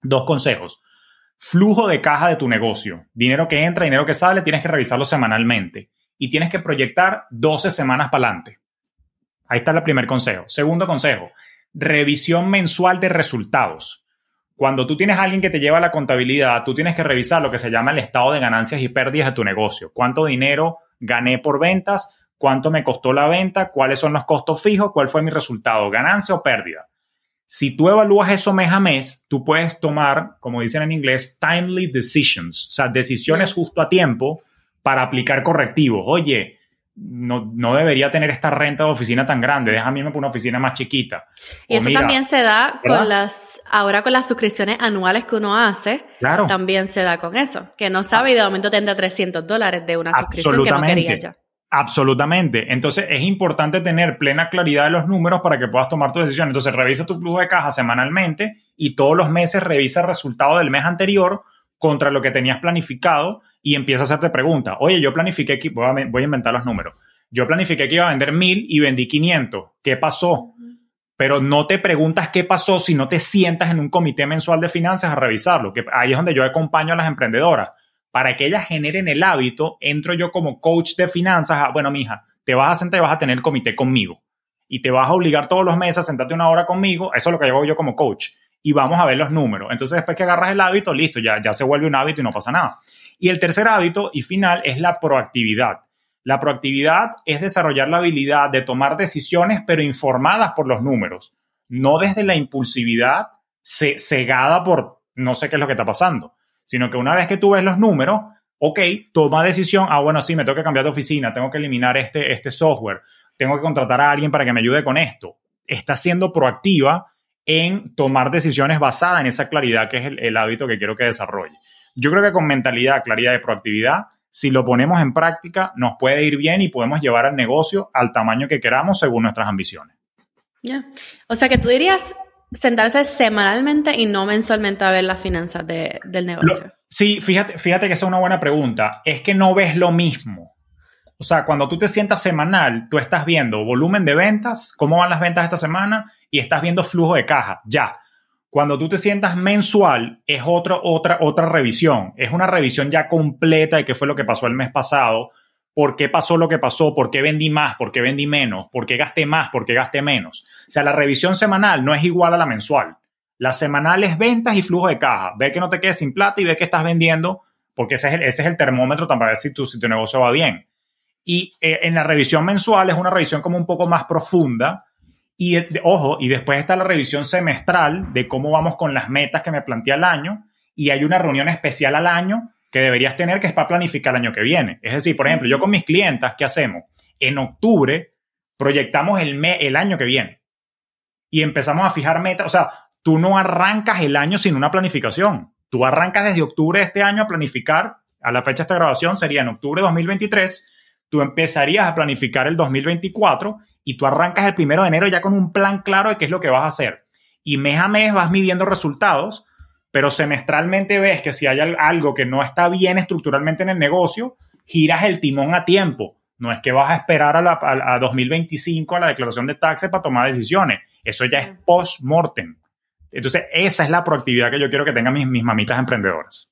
dos consejos. Flujo de caja de tu negocio. Dinero que entra, dinero que sale, tienes que revisarlo semanalmente. Y tienes que proyectar 12 semanas para adelante. Ahí está el primer consejo. Segundo consejo, revisión mensual de resultados. Cuando tú tienes a alguien que te lleva la contabilidad, tú tienes que revisar lo que se llama el estado de ganancias y pérdidas de tu negocio. ¿Cuánto dinero gané por ventas? ¿Cuánto me costó la venta? ¿Cuáles son los costos fijos? ¿Cuál fue mi resultado? ¿Ganancia o pérdida? Si tú evalúas eso mes a mes, tú puedes tomar, como dicen en inglés, timely decisions, o sea, decisiones justo a tiempo para aplicar correctivos. Oye, no, no, debería tener esta renta de oficina tan grande, déjame irme por una oficina más chiquita. Y eso también se da con las, ahora con las suscripciones anuales que uno hace, claro. también se da con eso, que no sabe y de momento tendrá 300 dólares de una suscripción que no quería ya. Absolutamente. Entonces es importante tener plena claridad de los números para que puedas tomar tu decisión. Entonces revisa tu flujo de caja semanalmente y todos los meses revisa el resultado del mes anterior contra lo que tenías planificado y empieza a hacerte preguntas. Oye, yo planifiqué que voy a, voy a inventar los números. Yo planifiqué que iba a vender mil y vendí 500. ¿Qué pasó? Pero no te preguntas qué pasó si no te sientas en un comité mensual de finanzas a revisarlo. Que ahí es donde yo acompaño a las emprendedoras para que ellas generen el hábito, entro yo como coach de finanzas a, bueno, mija, te vas a sentar y vas a tener el comité conmigo. Y te vas a obligar todos los meses a sentarte una hora conmigo. Eso es lo que hago yo como coach. Y vamos a ver los números. Entonces, después que agarras el hábito, listo, ya, ya se vuelve un hábito y no pasa nada. Y el tercer hábito y final es la proactividad. La proactividad es desarrollar la habilidad de tomar decisiones, pero informadas por los números, no desde la impulsividad cegada por no sé qué es lo que está pasando sino que una vez que tú ves los números, ok, toma decisión, ah, bueno, sí, me tengo que cambiar de oficina, tengo que eliminar este, este software, tengo que contratar a alguien para que me ayude con esto. Está siendo proactiva en tomar decisiones basadas en esa claridad que es el, el hábito que quiero que desarrolle. Yo creo que con mentalidad, claridad y proactividad, si lo ponemos en práctica, nos puede ir bien y podemos llevar el negocio al tamaño que queramos según nuestras ambiciones. Ya. O sea que tú dirías sentarse semanalmente y no mensualmente a ver las finanzas del negocio? sí, fíjate, fíjate que esa es una buena pregunta. Es que no ves lo mismo. O sea, cuando tú te sientas semanal, tú estás viendo volumen de ventas, cómo van las ventas esta semana y estás viendo flujo de caja, ya. Cuando tú te sientas mensual, es otra, otra, otra revisión. Es una revisión ya completa de qué fue lo que pasó el mes pasado, por qué pasó lo que pasó, por qué vendí más, por qué vendí menos, por qué gasté más, por qué gasté menos. O sea, la revisión semanal no es igual a la mensual. La semanal es ventas y flujo de caja. Ve que no te quedes sin plata y ve que estás vendiendo, porque ese es el, ese es el termómetro para ver si tu, si tu negocio va bien. Y eh, en la revisión mensual es una revisión como un poco más profunda. Y ojo, y después está la revisión semestral de cómo vamos con las metas que me planteé al año. Y hay una reunión especial al año que deberías tener, que es para planificar el año que viene. Es decir, por ejemplo, yo con mis clientas, ¿qué hacemos? En octubre proyectamos el, el año que viene y empezamos a fijar metas. O sea, tú no arrancas el año sin una planificación. Tú arrancas desde octubre de este año a planificar, a la fecha de esta grabación sería en octubre de 2023, tú empezarías a planificar el 2024 y tú arrancas el primero de enero ya con un plan claro de qué es lo que vas a hacer. Y mes a mes vas midiendo resultados pero semestralmente ves que si hay algo que no está bien estructuralmente en el negocio, giras el timón a tiempo. No es que vas a esperar a, la, 2025 a la declaración de taxes para tomar decisiones. Eso ya es post-mortem. Entonces, esa es la proactividad que yo quiero que tengan mis, mis mamitas emprendedoras.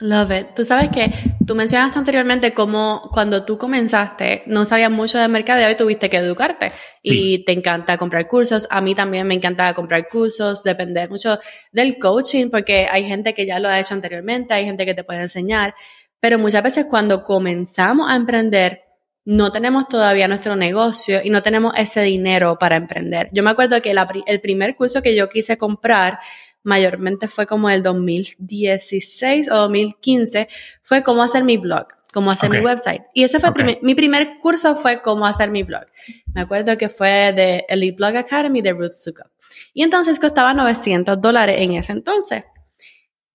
Love it. Tú sabes que tú mencionaste anteriormente cómo cuando tú comenzaste no sabías mucho de mercadeo y tuviste que educarte. Y te encanta comprar cursos. A mí también me encanta comprar cursos, depender mucho del coaching, porque hay gente que ya lo ha hecho anteriormente, hay gente que te puede enseñar. Pero muchas veces cuando comenzamos a emprender, no tenemos todavía nuestro negocio y no tenemos ese dinero para emprender. Yo me acuerdo que el primer curso que yo quise comprar, mayormente fue como el 2016 o 2015, fue cómo hacer mi blog, cómo hacer mi website. Y ese fue mi primer curso fue cómo hacer mi blog. Me acuerdo que fue de Elite Blog Academy de Ruth Zucker. Y entonces costaba 900 dólares en ese entonces.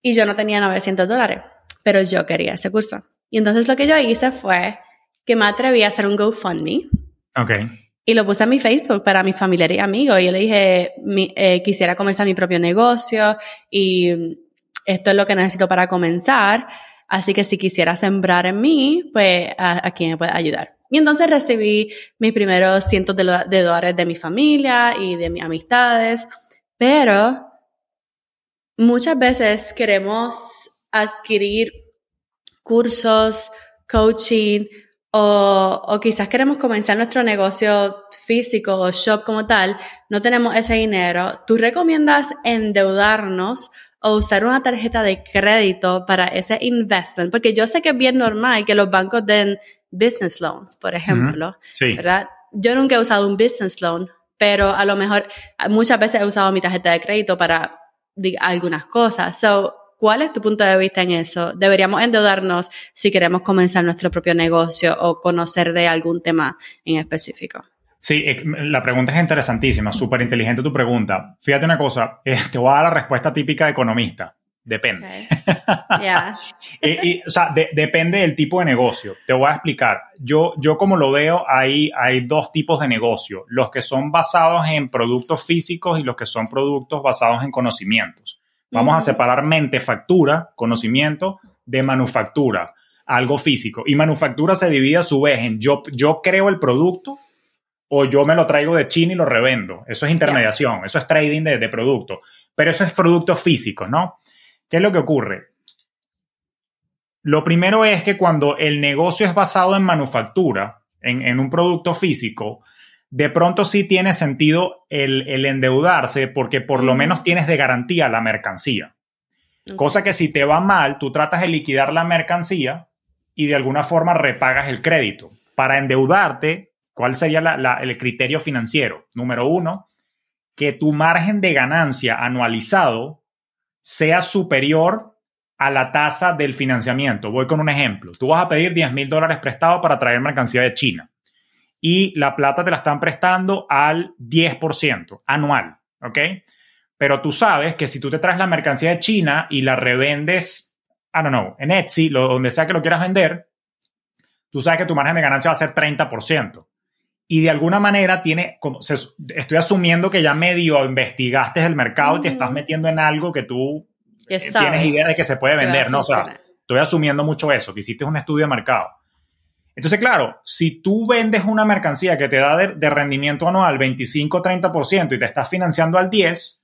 Y yo no tenía 900 dólares. pero yo quería ese curso. Y entonces lo que yo hice fue que me atreví a hacer un GoFundMe. Ok. Y lo puse en mi Facebook para mis familiares y amigos. Y yo le dije, eh, quisiera comenzar mi propio negocio y esto es lo que necesito para comenzar. Así que si quisiera sembrar en mí, pues aquí me puede ayudar. Y entonces recibí mis primeros cientos de, de dólares de mi familia y de mis amistades. Pero muchas veces queremos adquirir cursos, coaching o, o, quizás queremos comenzar nuestro negocio físico o shop como tal, no tenemos ese dinero. ¿Tú recomiendas endeudarnos o usar una tarjeta de crédito para ese investment? Porque yo sé que es bien normal que los bancos den business loans, por ejemplo. Sí. ¿verdad? Yo nunca he usado un business loan, pero a lo mejor muchas veces he usado mi tarjeta de crédito para algunas cosas. So, ¿Cuál es tu punto de vista en eso? ¿Deberíamos endeudarnos si queremos comenzar nuestro propio negocio o conocer de algún tema en específico? Sí, la pregunta es interesantísima, súper inteligente tu pregunta. Fíjate una cosa, *laughs* eh, te voy a dar la respuesta típica de economista. Depende. *laughs* o sea, depende del tipo de negocio. Te voy a explicar. Yo, yo como lo veo, hay, hay dos tipos de negocio. Los que son basados en productos físicos y los que son productos basados en conocimientos. Vamos a separar mente, factura, conocimiento, de manufactura, algo físico. Y manufactura se divide a su vez en yo, yo creo el producto o yo me lo traigo de China y lo revendo. Eso es intermediación, eso es trading de, de producto. Pero eso es productos físicos, ¿no? ¿Qué es lo que ocurre? Lo primero es que cuando el negocio es basado en manufactura, en, en un producto físico, de pronto sí tiene sentido el, endeudarse porque por lo menos tienes de garantía la mercancía. Cosa que si te va mal, tú tratas de liquidar la mercancía y de alguna forma repagas el crédito. Para endeudarte, ¿cuál sería el criterio financiero? Número uno, que tu margen de ganancia anualizado sea superior a la tasa del financiamiento. Voy con un ejemplo. Tú vas a pedir 10 mil dólares prestados para traer mercancía de China y la plata te la están prestando al 10% anual, ¿ok? Pero tú sabes que si tú te traes la mercancía de China y la revendes, I don't know, en Etsy, lo, donde sea que lo quieras vender, tú sabes que tu margen de ganancia va a ser 30%. Y de alguna manera tiene, como, estoy asumiendo que ya medio investigaste el mercado y te estás metiendo en algo que tú eh, tienes idea de que se puede vender, ¿no? O sea, estoy asumiendo mucho eso, que hiciste un estudio de mercado. Entonces, claro, si tú vendes una mercancía que te da de, rendimiento anual 25-30% y te estás financiando al 10%,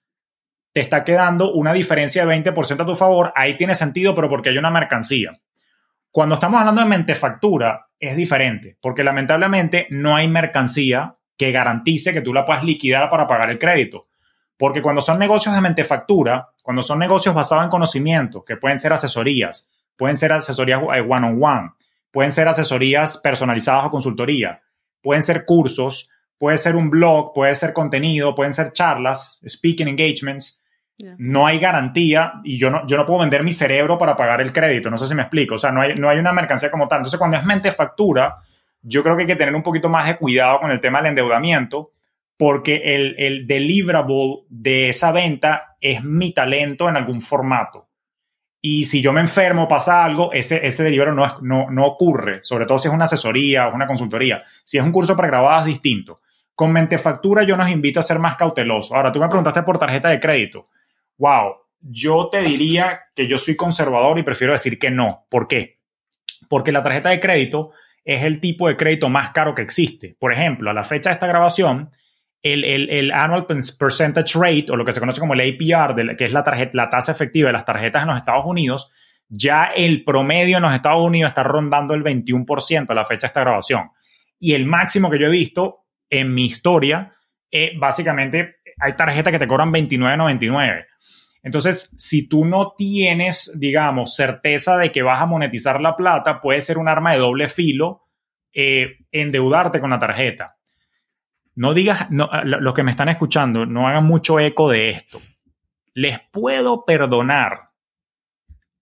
te está quedando una diferencia de 20% a tu favor, ahí tiene sentido, pero porque hay una mercancía. Cuando estamos hablando de mentefactura, es diferente, porque lamentablemente no hay mercancía que garantice que tú la puedas liquidar para pagar el crédito. Porque cuando son negocios de mentefactura, cuando son negocios basados en conocimiento, que pueden ser asesorías, pueden ser asesorías one-on-one, one on one Pueden ser asesorías personalizadas o consultoría. Pueden ser cursos, puede ser un blog, puede ser contenido, pueden ser charlas, speaking engagements. No hay garantía y yo no, yo no puedo vender mi cerebro para pagar el crédito. No sé si me explico. O sea, no hay, no hay una mercancía como tal. Entonces, cuando es mente factura, yo creo que hay que tener un poquito más de cuidado con el tema del endeudamiento porque el, el deliverable de esa venta es mi talento en algún formato. Y si yo me enfermo, pasa algo, ese, ese delivery no, no, no ocurre, sobre todo si es una asesoría o una consultoría. Si es un curso pregrabado es distinto. Con Mentefactura yo nos invito a ser más cautelosos. Ahora, tú me preguntaste por tarjeta de crédito. Wow, yo te diría que yo soy conservador y prefiero decir que no. ¿Por qué? Porque la tarjeta de crédito es el tipo de crédito más caro que existe. Por ejemplo, a la fecha de esta grabación, el, el, el, annual percentage rate o lo que se conoce como el APR, que es la, tarjeta, la tasa efectiva de las tarjetas en los Estados Unidos, ya el promedio en los Estados Unidos está rondando el 21% a la fecha de esta grabación. Y el máximo que yo he visto en mi historia, eh, básicamente hay tarjetas que te cobran 29.99. Entonces, si tú no tienes, digamos, certeza de que vas a monetizar la plata, puede ser un arma de doble filo eh, endeudarte con la tarjeta no digas, no, los que me están escuchando, no hagan mucho eco de esto. Les puedo perdonar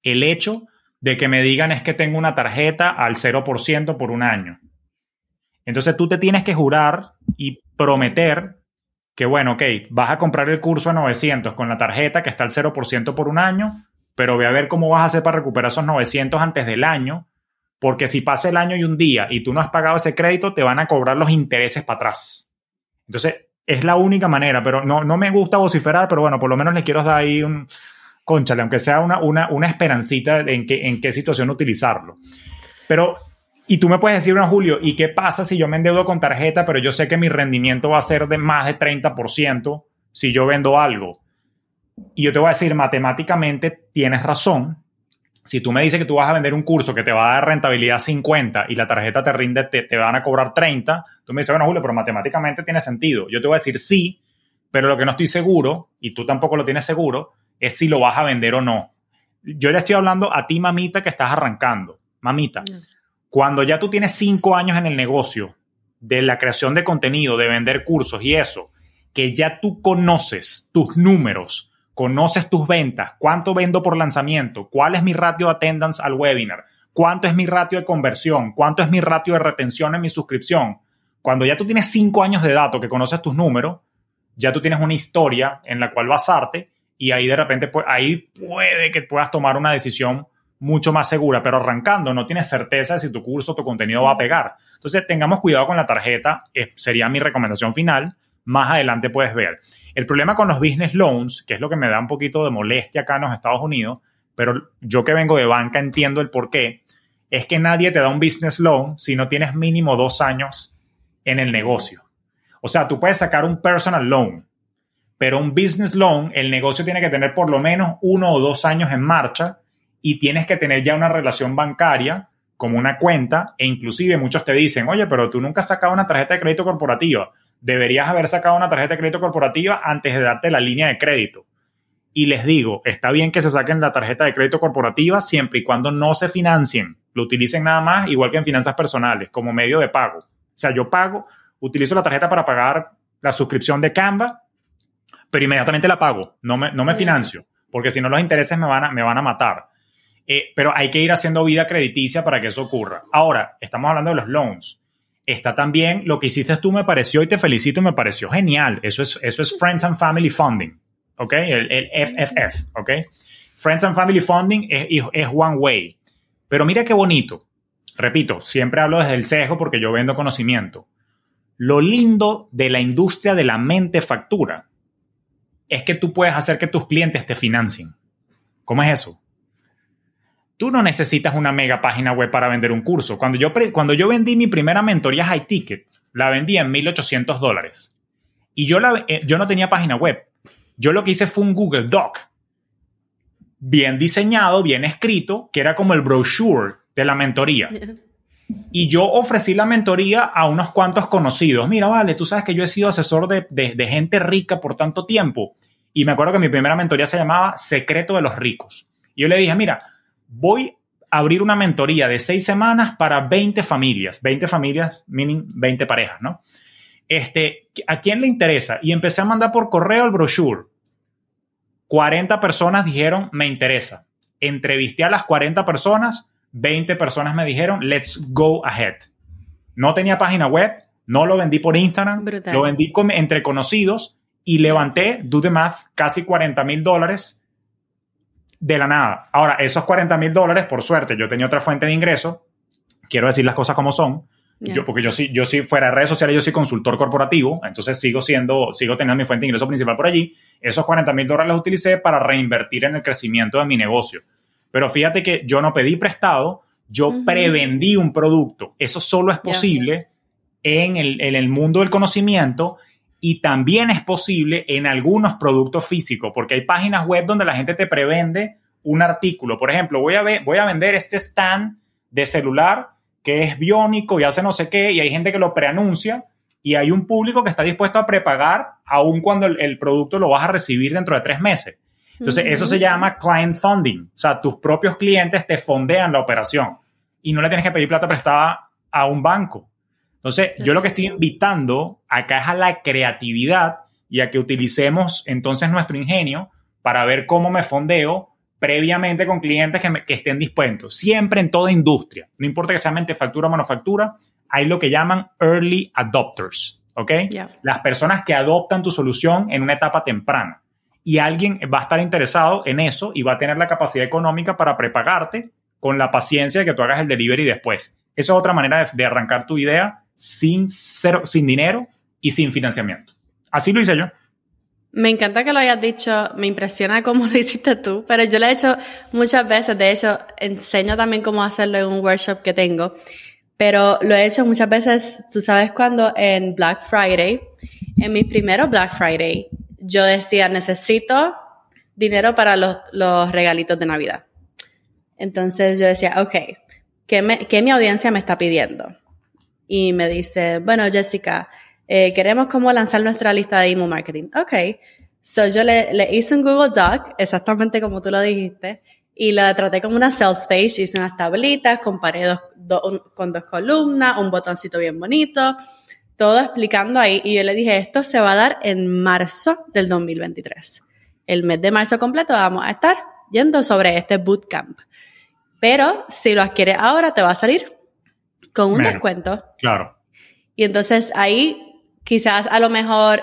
el hecho de que me digan es que tengo una tarjeta al 0% por un año. Entonces tú te tienes que jurar y prometer que, bueno, ok, vas a comprar el curso a 900 con la tarjeta que está al 0% por un año, pero ve a ver cómo vas a hacer para recuperar esos 900 antes del año, porque si pasa el año y un día y tú no has pagado ese crédito, te van a cobrar los intereses para atrás. Entonces, es la única manera, pero no, no me gusta vociferar, pero bueno, por lo menos le quiero dar ahí un, conchale, aunque sea una, una, una esperancita en, que, en qué situación utilizarlo. Pero, y tú me puedes decir, bueno, Julio, ¿y qué pasa si yo me endeudo con tarjeta, pero yo sé que mi rendimiento va a ser de más de 30% si yo vendo algo? Y yo te voy a decir, matemáticamente tienes razón. Si tú me dices que tú vas a vender un curso que te va a dar rentabilidad 50 y la tarjeta te rinde, te, te van a cobrar 30, tú me dices, bueno, Julio, pero matemáticamente tiene sentido. Yo te voy a decir sí, pero lo que no estoy seguro, y tú tampoco lo tienes seguro, es si lo vas a vender o no. Yo le estoy hablando a ti, mamita, que estás arrancando. Mamita, cuando ya tú tienes cinco años en el negocio de la creación de contenido, de vender cursos y eso, que ya tú conoces tus números, conoces tus ventas, cuánto vendo por lanzamiento, cuál es mi ratio de attendance al webinar, cuánto es mi ratio de conversión, cuánto es mi ratio de retención en mi suscripción. Cuando ya tú tienes cinco años de datos que conoces tus números, ya tú tienes una historia en la cual basarte y ahí de repente, ahí puede que puedas tomar una decisión mucho más segura, pero arrancando no tienes certeza de si tu curso, tu contenido va a pegar. Entonces, tengamos cuidado con la tarjeta, eh, sería mi recomendación final. Más adelante puedes ver. El problema con los business loans, que es lo que me da un poquito de molestia acá en los Estados Unidos, pero yo que vengo de banca entiendo el por qué, es que nadie te da un business loan si no tienes mínimo dos años en el negocio. O sea, tú puedes sacar un personal loan, pero un business loan, el negocio tiene que tener por lo menos uno o dos años en marcha y tienes que tener ya una relación bancaria como una cuenta e inclusive muchos te dicen, oye, pero tú nunca has sacado una tarjeta de crédito corporativa. Deberías haber sacado una tarjeta de crédito corporativa antes de darte la línea de crédito. Y les digo, está bien que se saquen la tarjeta de crédito corporativa siempre y cuando no se financien, lo utilicen nada más, igual que en finanzas personales, como medio de pago. O sea, yo pago, utilizo la tarjeta para pagar la suscripción de Canva pero inmediatamente la pago, no me, no me financio, porque si no los intereses me van a, me van a matar. Eh, pero hay que ir haciendo vida crediticia para que eso ocurra. Ahora, estamos hablando de los loans. Está también lo que hiciste tú, me pareció y te felicito, me pareció genial. Eso es, eso es Friends and Family Funding, ¿ok? El, el FFF, ¿ok? Friends and Family Funding es, es one way. Pero mira qué bonito. Repito, siempre hablo desde el sesgo porque yo vendo conocimiento. Lo lindo de la industria de la mente factura es que tú puedes hacer que tus clientes te financien. ¿Cómo es eso? Tú no necesitas una mega página web para vender un curso. Cuando yo, cuando yo vendí mi primera mentoría High Ticket, la vendí en 1.800 dólares. Y yo, la, eh, yo no tenía página web. Yo lo que hice fue un Google Doc. Bien diseñado, bien escrito, que era como el brochure de la mentoría. *laughs* Y yo ofrecí la mentoría a unos cuantos conocidos. Mira, vale, tú sabes que yo he sido asesor de, gente rica por tanto tiempo. Y me acuerdo que mi primera mentoría se llamaba Secreto de los Ricos. Y yo le dije, mira, voy a abrir una mentoría de seis semanas para 20 familias. 20 familias, meaning 20 parejas, ¿no? Este, ¿A quién le interesa? Y empecé a mandar por correo el brochure. 40 personas dijeron, me interesa. Entrevisté a las 40 personas 20 personas me dijeron, let's go ahead. No tenía página web, no lo vendí por Instagram, lo vendí entre conocidos y levanté, do the math, casi 40 mil dólares de la nada. Ahora, esos 40 mil dólares, por suerte, yo tenía otra fuente de ingreso, quiero decir las cosas como son, yo, porque yo sí, yo sí, fuera de redes sociales, yo soy consultor corporativo, entonces sigo siendo, sigo teniendo mi fuente de ingreso principal por allí. Esos 40 mil dólares los utilicé para reinvertir en el crecimiento de mi negocio. Pero fíjate que yo no pedí prestado, yo prevendí un producto. Eso solo es posible en, el, en el mundo del conocimiento y también es posible en algunos productos físicos, porque hay páginas web donde la gente te prevende un artículo. Por ejemplo, voy a, ver, voy a vender este stand de celular que es biónico y hace no sé qué, y hay gente que lo preanuncia y hay un público que está dispuesto a prepagar aun cuando el producto lo vas a recibir dentro de tres meses. Entonces, eso se llama client funding. O sea, tus propios clientes te fondean la operación y no le tienes que pedir plata prestada a un banco. Entonces, yo lo que estoy invitando acá es a la creatividad y a que utilicemos entonces nuestro ingenio para ver cómo me fondeo previamente con clientes que, estén dispuestos. Siempre en toda industria, no importa que sea factura o manufactura, hay lo que llaman early adopters, ¿ok? Las personas que adoptan tu solución en una etapa temprana. Y alguien va a estar interesado en eso y va a tener la capacidad económica para prepagarte con la paciencia de que tú hagas el delivery después. Esa es otra manera de, de arrancar tu idea sin, cero, sin dinero y sin financiamiento. Así lo hice yo. Me encanta que lo hayas dicho, me impresiona cómo *laughs* lo hiciste tú, pero yo lo he hecho muchas veces, de hecho, enseño también cómo hacerlo en un workshop que tengo, pero lo he hecho muchas veces, tú sabes cuando en Black Friday, en mis primeros Black Friday, yo decía, necesito dinero para los, los regalitos de Navidad. Entonces yo decía, ok, ¿qué, me, ¿qué mi audiencia me está pidiendo? Y me dice, bueno, Jessica, eh, queremos cómo lanzar nuestra lista de email marketing. Ok. So yo le, le, hice un Google Doc, exactamente como tú lo dijiste, y la traté como una sales page, hice unas tablitas, comparé dos, do, con dos columnas, un botoncito bien bonito, todo explicando ahí. Y yo le dije, esto se va a dar en marzo del 2023. El mes de marzo completo vamos a estar yendo sobre este bootcamp. Pero si lo adquieres ahora, te va a salir con un descuento. Claro. Y entonces ahí quizás a lo mejor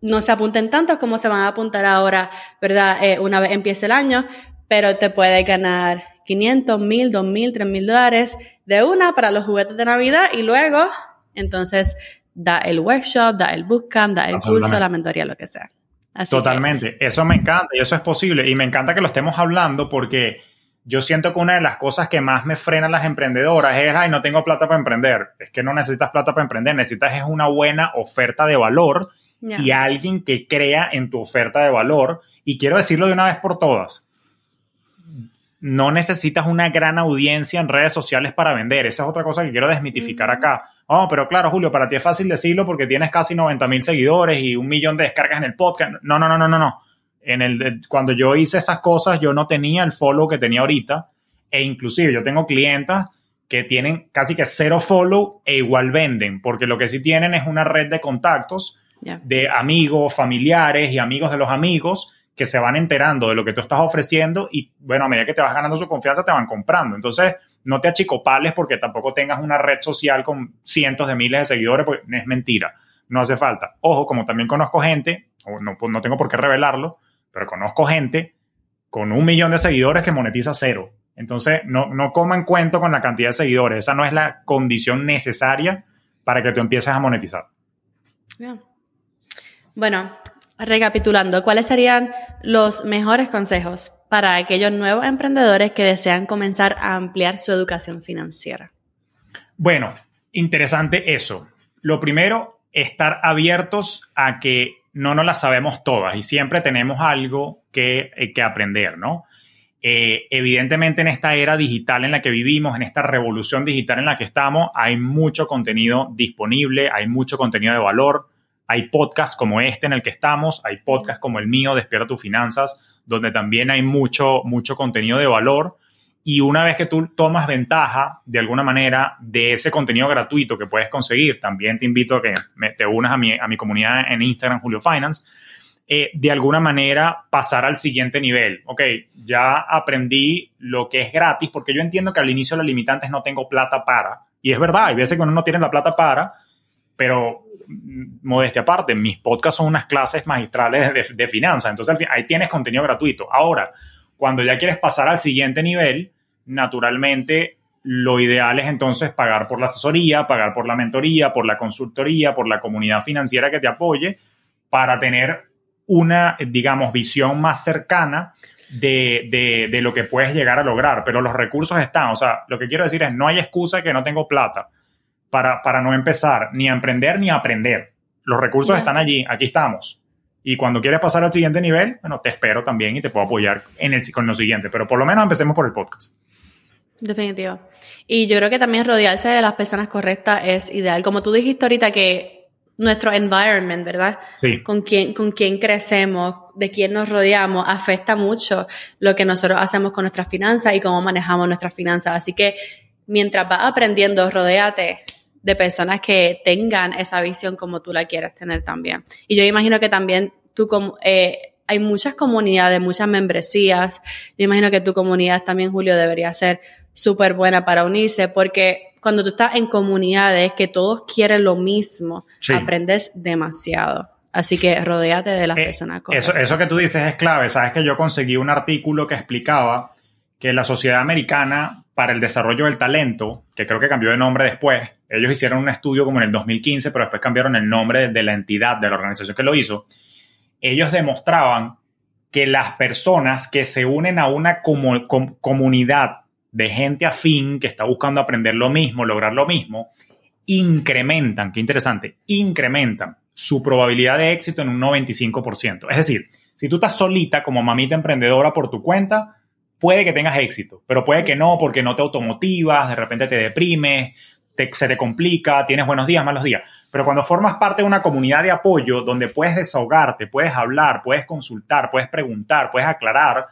no se apunten tanto como se van a apuntar ahora, ¿verdad? Eh, una vez empiece el año, pero te puedes ganar 500, 1000, 2000, 3000 dólares de una para los juguetes de Navidad y luego, entonces, da el workshop, da el bootcamp, da el curso, la mentoría, lo que sea. Así Totalmente. Que... Eso me encanta y eso es posible. Y me encanta que lo estemos hablando porque yo siento que una de las cosas que más me frena a las emprendedoras es, ay, no tengo plata para emprender. Es que no necesitas plata para emprender, necesitas es una buena oferta de valor yeah. y alguien que crea en tu oferta de valor. Y quiero decirlo de una vez por todas, no necesitas una gran audiencia en redes sociales para vender. Esa es otra cosa que quiero desmitificar mm. acá. Oh, pero claro, Julio, para ti es fácil decirlo porque tienes casi 90 mil seguidores y un millón de descargas en el podcast. No, no, no, no, no, no en el, cuando yo hice esas cosas, yo no tenía el follow que tenía ahorita. E inclusive yo tengo clientas que tienen casi que cero follow e igual venden, porque lo que sí tienen es una red de contactos yeah. de amigos, familiares y amigos de los amigos que se van enterando de lo que tú estás ofreciendo y bueno, a medida que te vas ganando su confianza te van comprando. Entonces, no te achicopales porque tampoco tengas una red social con cientos de miles de seguidores, porque es mentira, no hace falta. Ojo, como también conozco gente, o no, no tengo por qué revelarlo, pero conozco gente con un millón de seguidores que monetiza cero. Entonces, no, no coman cuento con la cantidad de seguidores. Esa no es la condición necesaria para que tú empieces a monetizar. Bueno, recapitulando, ¿cuáles serían los mejores consejos para aquellos nuevos emprendedores que desean comenzar a ampliar su educación financiera? Bueno, interesante eso. Lo primero, estar abiertos a que no nos las sabemos todas y siempre tenemos algo que, eh, que aprender, ¿no? Eh, evidentemente en esta era digital en la que vivimos, en esta revolución digital en la que estamos, hay mucho contenido disponible, hay mucho contenido de valor, hay podcasts como este en el que estamos, hay podcasts como el mío, Despierta tus finanzas, donde también hay mucho, mucho contenido de valor. Y una vez que tú tomas ventaja, de alguna manera, de ese contenido gratuito que puedes conseguir, también te invito a que me, te unas a mi, a mi comunidad en Instagram, Julio Finance, eh, de alguna manera pasar al siguiente nivel. Ok, ya aprendí lo que es gratis, porque yo entiendo que al inicio las limitantes no tengo plata para, y es verdad, hay veces que uno no tiene la plata para, pero modestia aparte, mis podcasts son unas clases magistrales de, de finanzas, entonces ahí tienes contenido gratuito. Ahora, cuando ya quieres pasar al siguiente nivel, naturalmente lo ideal es entonces pagar por la asesoría, pagar por la mentoría, por la consultoría, por la comunidad financiera que te apoye, para tener una, digamos, visión más cercana de, de, de, lo que puedes llegar a lograr. Pero los recursos están, o sea, lo que quiero decir es, no hay excusa que no tengo plata para, para no empezar ni a emprender ni a aprender. Los recursos están allí, aquí estamos. Y cuando quieres pasar al siguiente nivel, bueno, te espero también y te puedo apoyar en el, con lo siguiente. Pero por lo menos empecemos por el podcast. Definitivo. Y yo creo que también rodearse de las personas correctas es ideal. Como tú dijiste ahorita que nuestro environment, ¿verdad? Sí. Con quién, con quién crecemos, de quién nos rodeamos, afecta mucho lo que nosotros hacemos con nuestras finanzas y cómo manejamos nuestras finanzas. Así que mientras vas aprendiendo, rodéate de personas que tengan esa visión como tú la quieres tener también. Y yo imagino que también tú como, eh, hay muchas comunidades, muchas membresías. Yo imagino que tu comunidad también, Julio, debería ser súper buena para unirse porque cuando tú estás en comunidades que todos quieren lo mismo, sí. aprendes demasiado. Así que rodéate de las eh, personas Eso, eso que tú dices es clave. Sabes que yo conseguí un artículo que explicaba que la Sociedad Americana para el Desarrollo del Talento, que creo que cambió de nombre después, ellos hicieron un estudio como en el 2015, pero después cambiaron el nombre de la entidad, de la organización que lo hizo, ellos demostraban que las personas que se unen a una comunidad de gente afín que está buscando aprender lo mismo, lograr lo mismo, incrementan, qué interesante, incrementan su probabilidad de éxito en un 95%. Es decir, si tú estás solita como mamita emprendedora por tu cuenta, puede que tengas éxito, pero puede que no porque no te automotivas, de repente te deprimes, se te complica, tienes buenos días, malos días. Pero cuando formas parte de una comunidad de apoyo donde puedes desahogarte, puedes hablar, puedes consultar, puedes preguntar, puedes aclarar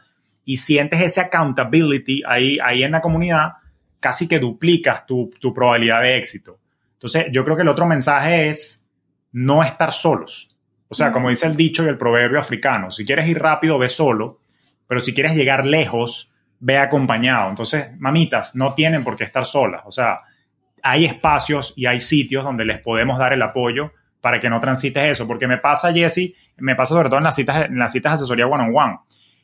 y sientes ese accountability ahí, ahí en la comunidad, casi que duplicas tu, tu probabilidad de éxito. Entonces, yo creo que el otro mensaje es no estar solos. O sea, como dice el dicho y el proverbio africano, si quieres ir rápido, ve solo, pero si quieres llegar lejos, ve acompañado. Entonces, mamitas, no tienen por qué estar solas. O sea, hay espacios y hay sitios donde les podemos dar el apoyo para que no transites eso. Porque me pasa, Jesse, me pasa sobre todo en las citas, en las citas de asesoría one-on-one, -on -one,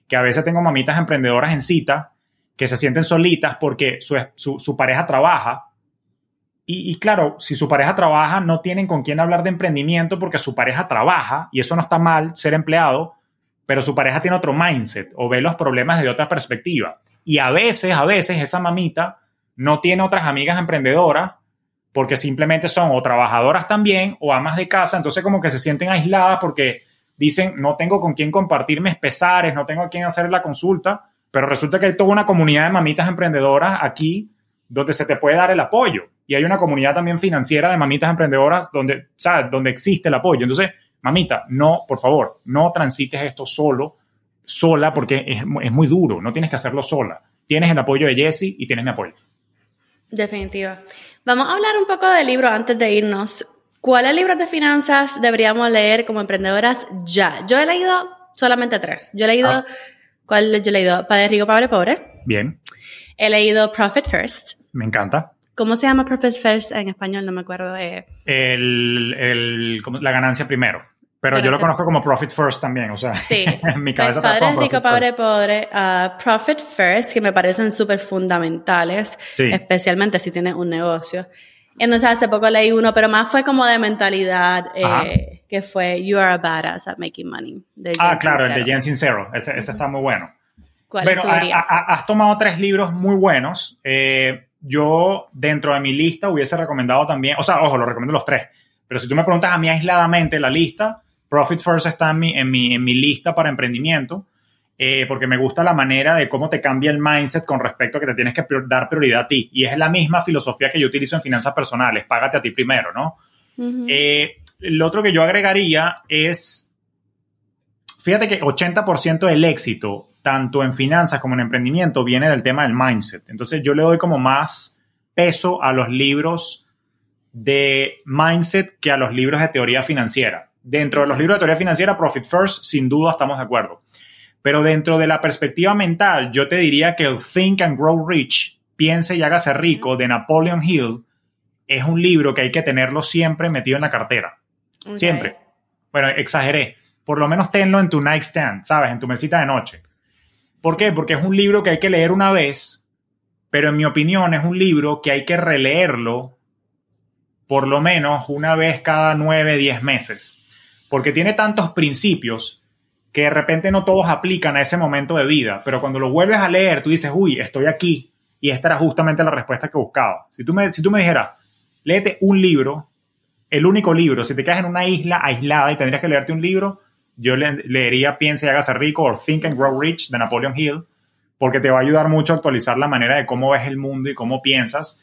que a veces tengo mamitas emprendedoras en cita que se sienten solitas porque su, su, pareja trabaja. Y, y, claro, si su pareja trabaja, no tienen con quién hablar de emprendimiento porque su pareja trabaja, y eso no está mal ser empleado, pero su pareja tiene otro mindset o ve los problemas desde otra perspectiva. Y a veces, a veces esa mamita no tiene otras amigas emprendedoras porque simplemente son o trabajadoras también o amas de casa, entonces como que se sienten aisladas porque dicen, no tengo con quién compartir mis pesares, no tengo a quién hacer la consulta, pero resulta que hay toda una comunidad de mamitas emprendedoras aquí donde se te puede dar el apoyo. Y hay una comunidad también financiera de mamitas emprendedoras donde, ¿sabes? Donde existe el apoyo. Entonces, mamita, no, por favor, no transites esto solo, sola, porque es, es muy duro, no tienes que hacerlo sola. Tienes el apoyo de Jesse y tienes mi apoyo. Definitiva. Vamos a hablar un poco de libros antes de irnos. ¿Cuáles libros de finanzas deberíamos leer como emprendedoras ya? Yo he leído solamente tres. Yo he leído, ah. ¿cuál yo he leído? Padre Rico, Padre Pobre. Bien. He leído Profit First. Me encanta. ¿Cómo se llama Profit First en español? No me acuerdo. El, el, la ganancia primero. Pero yo lo conozco como Profit First también, o sea, sí. *laughs* en mi cabeza Padre como rico, padre pobre, uh, Profit First, que me parecen súper fundamentales, especialmente si tienes un negocio. Entonces hace poco leí uno, pero más fue como de mentalidad, eh, que fue You are a badass at making money. ah, claro, el de Jen Sincero, ese, ese está muy bueno. ¿Cuál bueno, has tomado tres libros muy buenos. Eh, yo, dentro de mi lista, hubiese recomendado también, o sea, ojo, lo recomiendo los tres, pero si tú me preguntas a mí aisladamente la lista, Profit First está en mi, en mi, en mi lista para emprendimiento. Eh, porque me gusta la manera de cómo te cambia el mindset con respecto a que te tienes que dar prioridad a ti. Y es la misma filosofía que yo utilizo en finanzas personales, págate a ti primero, ¿no? Eh, lo otro que yo agregaría es, fíjate que 80% del éxito, tanto en finanzas como en emprendimiento, viene del tema del mindset. Entonces yo le doy como más peso a los libros de mindset que a los libros de teoría financiera. Dentro de los libros de teoría financiera, Profit First, sin duda estamos de acuerdo. Pero dentro de la perspectiva mental, yo te diría que el Think and Grow Rich, Piense y hágase rico, de Napoleon Hill, es un libro que hay que tenerlo siempre metido en la cartera. Siempre. Bueno, exageré. Por lo menos tenlo en tu nightstand, ¿sabes? En tu mesita de noche. ¿Por qué? Porque es un libro que hay que leer una vez, pero en mi opinión es un libro que hay que releerlo por lo menos una vez cada nueve, diez meses porque tiene tantos principios que de repente no todos aplican a ese momento de vida, pero cuando lo vuelves a leer, tú dices, uy, estoy aquí, y esta era justamente la respuesta que buscaba. Si tú me, si tú me dijeras, léete un libro, el único libro, si te quedas en una isla aislada y tendrías que leerte un libro, yo leería Piensa y hágase rico o Think and Grow Rich de Napoleon Hill, porque te va a ayudar mucho a actualizar la manera de cómo ves el mundo y cómo piensas,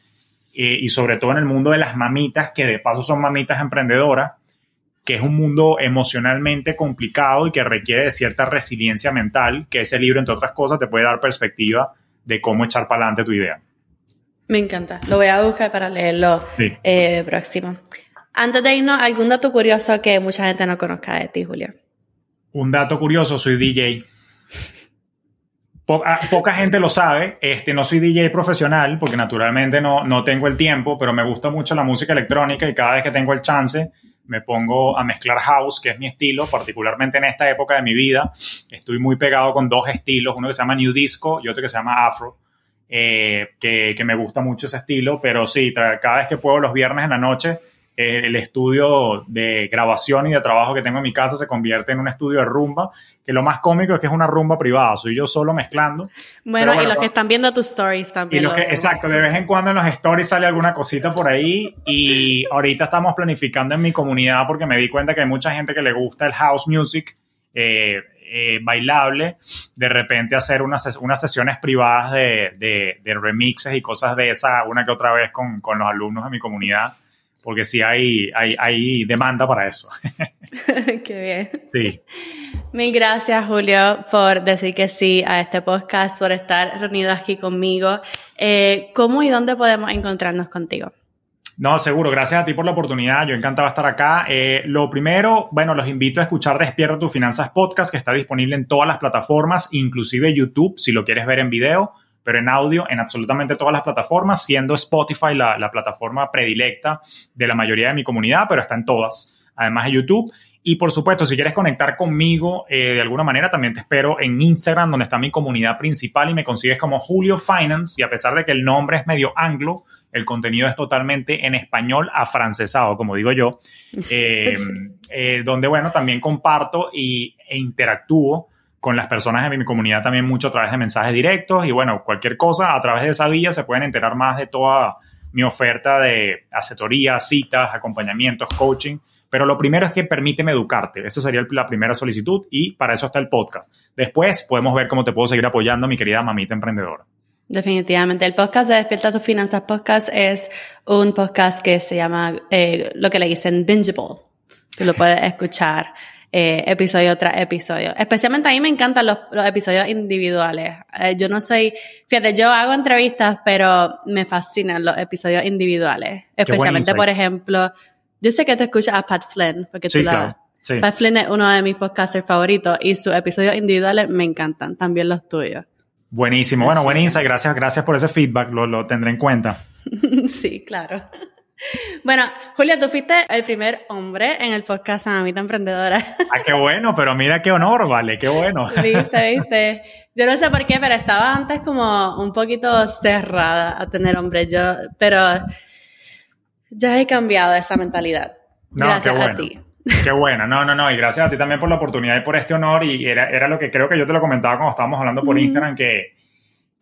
eh, y sobre todo en el mundo de las mamitas, que de paso son mamitas emprendedoras, que es un mundo emocionalmente complicado y que requiere de cierta resiliencia mental, que ese libro, entre otras cosas, te puede dar perspectiva de cómo echar para adelante tu idea. Me encanta. Lo voy a buscar para leerlo eh, próximo. Antes de irnos, ¿algún dato curioso que mucha gente no conozca de ti, Julio? Un dato curioso, soy DJ. Ah, poca, gente lo sabe. Este, no soy DJ profesional porque naturalmente no, no tengo el tiempo, pero me gusta mucho la música electrónica y cada vez que tengo el chance me pongo a mezclar house, que es mi estilo, particularmente en esta época de mi vida. Estoy muy pegado con dos estilos, uno que se llama New Disco y otro que se llama Afro. Eh, que, que, me gusta mucho ese estilo, pero sí, cada vez que puedo los viernes en la noche el estudio de grabación y de trabajo que tengo en mi casa se convierte en un estudio de rumba, que lo más cómico es que es una rumba privada, soy yo solo mezclando. Bueno, y los que están viendo tus stories también. exacto, de vez en cuando en los stories sale alguna cosita por ahí y ahorita estamos planificando en mi comunidad porque me di cuenta que hay mucha gente que le gusta el house music. Eh, eh, bailable, de repente hacer unas, unas sesiones privadas de, de, remixes y cosas de esa una que otra vez con, con los alumnos de mi comunidad porque sí hay, hay, hay demanda para eso. *laughs* Qué bien. Sí. Mil gracias, Julio, por decir que sí a este podcast, por estar reunido aquí conmigo. Eh, ¿Cómo y dónde podemos encontrarnos contigo? No, seguro. Gracias a ti por la oportunidad. Yo encantado de estar acá. Eh, lo primero, bueno, los invito a escuchar Despierta tus Finanzas Podcast, que está disponible en todas las plataformas, inclusive YouTube, si lo quieres ver en video pero en audio en absolutamente todas las plataformas, siendo Spotify la, plataforma predilecta de la mayoría de mi comunidad, pero está en todas, además de YouTube. Y por supuesto, si quieres conectar conmigo eh, de alguna manera, también te espero en Instagram, donde está mi comunidad principal y me consigues como Julio Finance. Y a pesar de que el nombre es medio anglo, el contenido es totalmente en español afrancesado, como digo yo, *laughs* eh, eh, donde, bueno, también comparto y, e interactúo con las personas de mi comunidad también mucho a través de mensajes directos y bueno, cualquier cosa a través de esa vía se pueden enterar más de toda mi oferta de asesoría, citas, acompañamientos, coaching. Pero lo primero es que permíteme educarte. Esa sería la primera solicitud y para eso está el podcast. Después podemos ver cómo te puedo seguir apoyando, mi querida mamita emprendedora. Definitivamente. El podcast de Despierta tus Finanzas Podcast es un podcast que se llama eh, lo que le dicen bingeable. Tú lo puedes escuchar eh, episodio tras episodio. Especialmente a mí me encantan los, episodios individuales. Eh, yo no soy, fíjate, yo hago entrevistas, pero me fascinan los episodios individuales. Especialmente, por ejemplo, yo sé que tú escuchas a Pat Flynn, porque tú la... Pat Flynn es uno de mis podcasters favoritos y sus episodios individuales me encantan, también los tuyos. Buenísimo, bueno, buen insight, gracias, gracias por ese feedback, lo, lo tendré en cuenta. *laughs* sí, claro. Bueno, Julia, tú fuiste el primer hombre en el podcast Mamita Emprendedora. Ah, qué bueno, pero mira qué honor, vale, qué bueno. Viste, viste. Yo no sé por qué, pero estaba antes como un poquito cerrada a tener hombres. Yo, pero ya he cambiado esa mentalidad. gracias a ti. Qué bueno, no, no, no, y gracias a ti también por la oportunidad y por este honor. Y era, era lo que creo que yo te lo comentaba cuando estábamos hablando por Instagram, que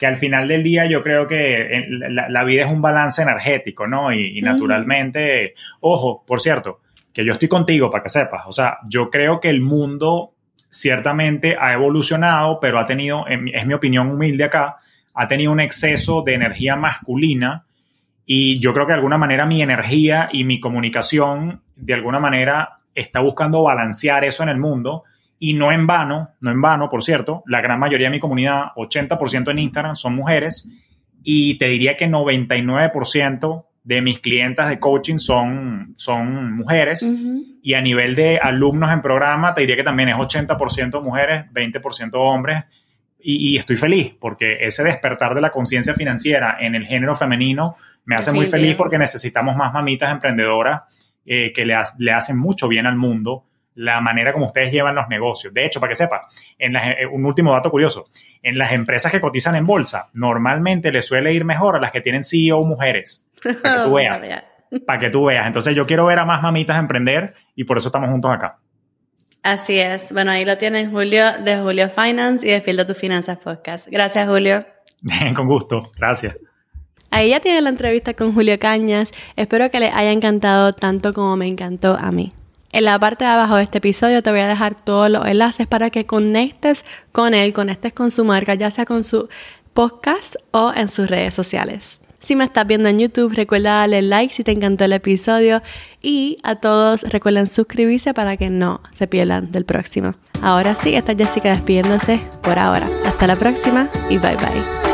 que al final del día yo creo que la, vida es un balance energético, ¿no? Y, naturalmente, ojo, por cierto, que yo estoy contigo para que sepas, o sea, yo creo que el mundo ciertamente ha evolucionado, pero ha tenido, es mi opinión humilde acá, ha tenido un exceso de energía masculina y yo creo que de alguna manera mi energía y mi comunicación de alguna manera está buscando balancear eso en el mundo y no en vano, no en vano, por cierto, la gran mayoría de mi comunidad, 80% en Instagram, son mujeres. Y te diría que 99% de mis clientas de coaching son, son mujeres. Y a nivel de alumnos en programa te diría que también es 80% mujeres, 20% hombres. Y, estoy feliz porque ese despertar de la conciencia financiera en el género femenino me hace muy feliz porque necesitamos más mamitas emprendedoras eh, que le, le hacen mucho bien al mundo la manera como ustedes llevan los negocios. De hecho, para que sepa, en eh, un último dato curioso, en las empresas que cotizan en bolsa, normalmente les suele ir mejor a las que tienen CEO mujeres. Para que tú *laughs* veas. para que tú veas. Entonces yo quiero ver a más mamitas emprender y por eso estamos juntos acá. Así es. Bueno, ahí lo tienes, Julio, de Julio Finance y de tus Finanzas Podcast. Gracias, Julio. *laughs* Con gusto. Gracias. Ahí ya tienen la entrevista con Julio Cañas. Espero que les haya encantado tanto como me encantó a mí. En la parte de abajo de este episodio te voy a dejar todos los enlaces para que conectes con él, conectes con su marca, ya sea con su podcast o en sus redes sociales. Si me estás viendo en YouTube, recuerda darle like si te encantó el episodio y a todos recuerden suscribirse para que no se pierdan del próximo. Ahora sí, está Jessica despidiéndose por ahora. Hasta la próxima y bye bye.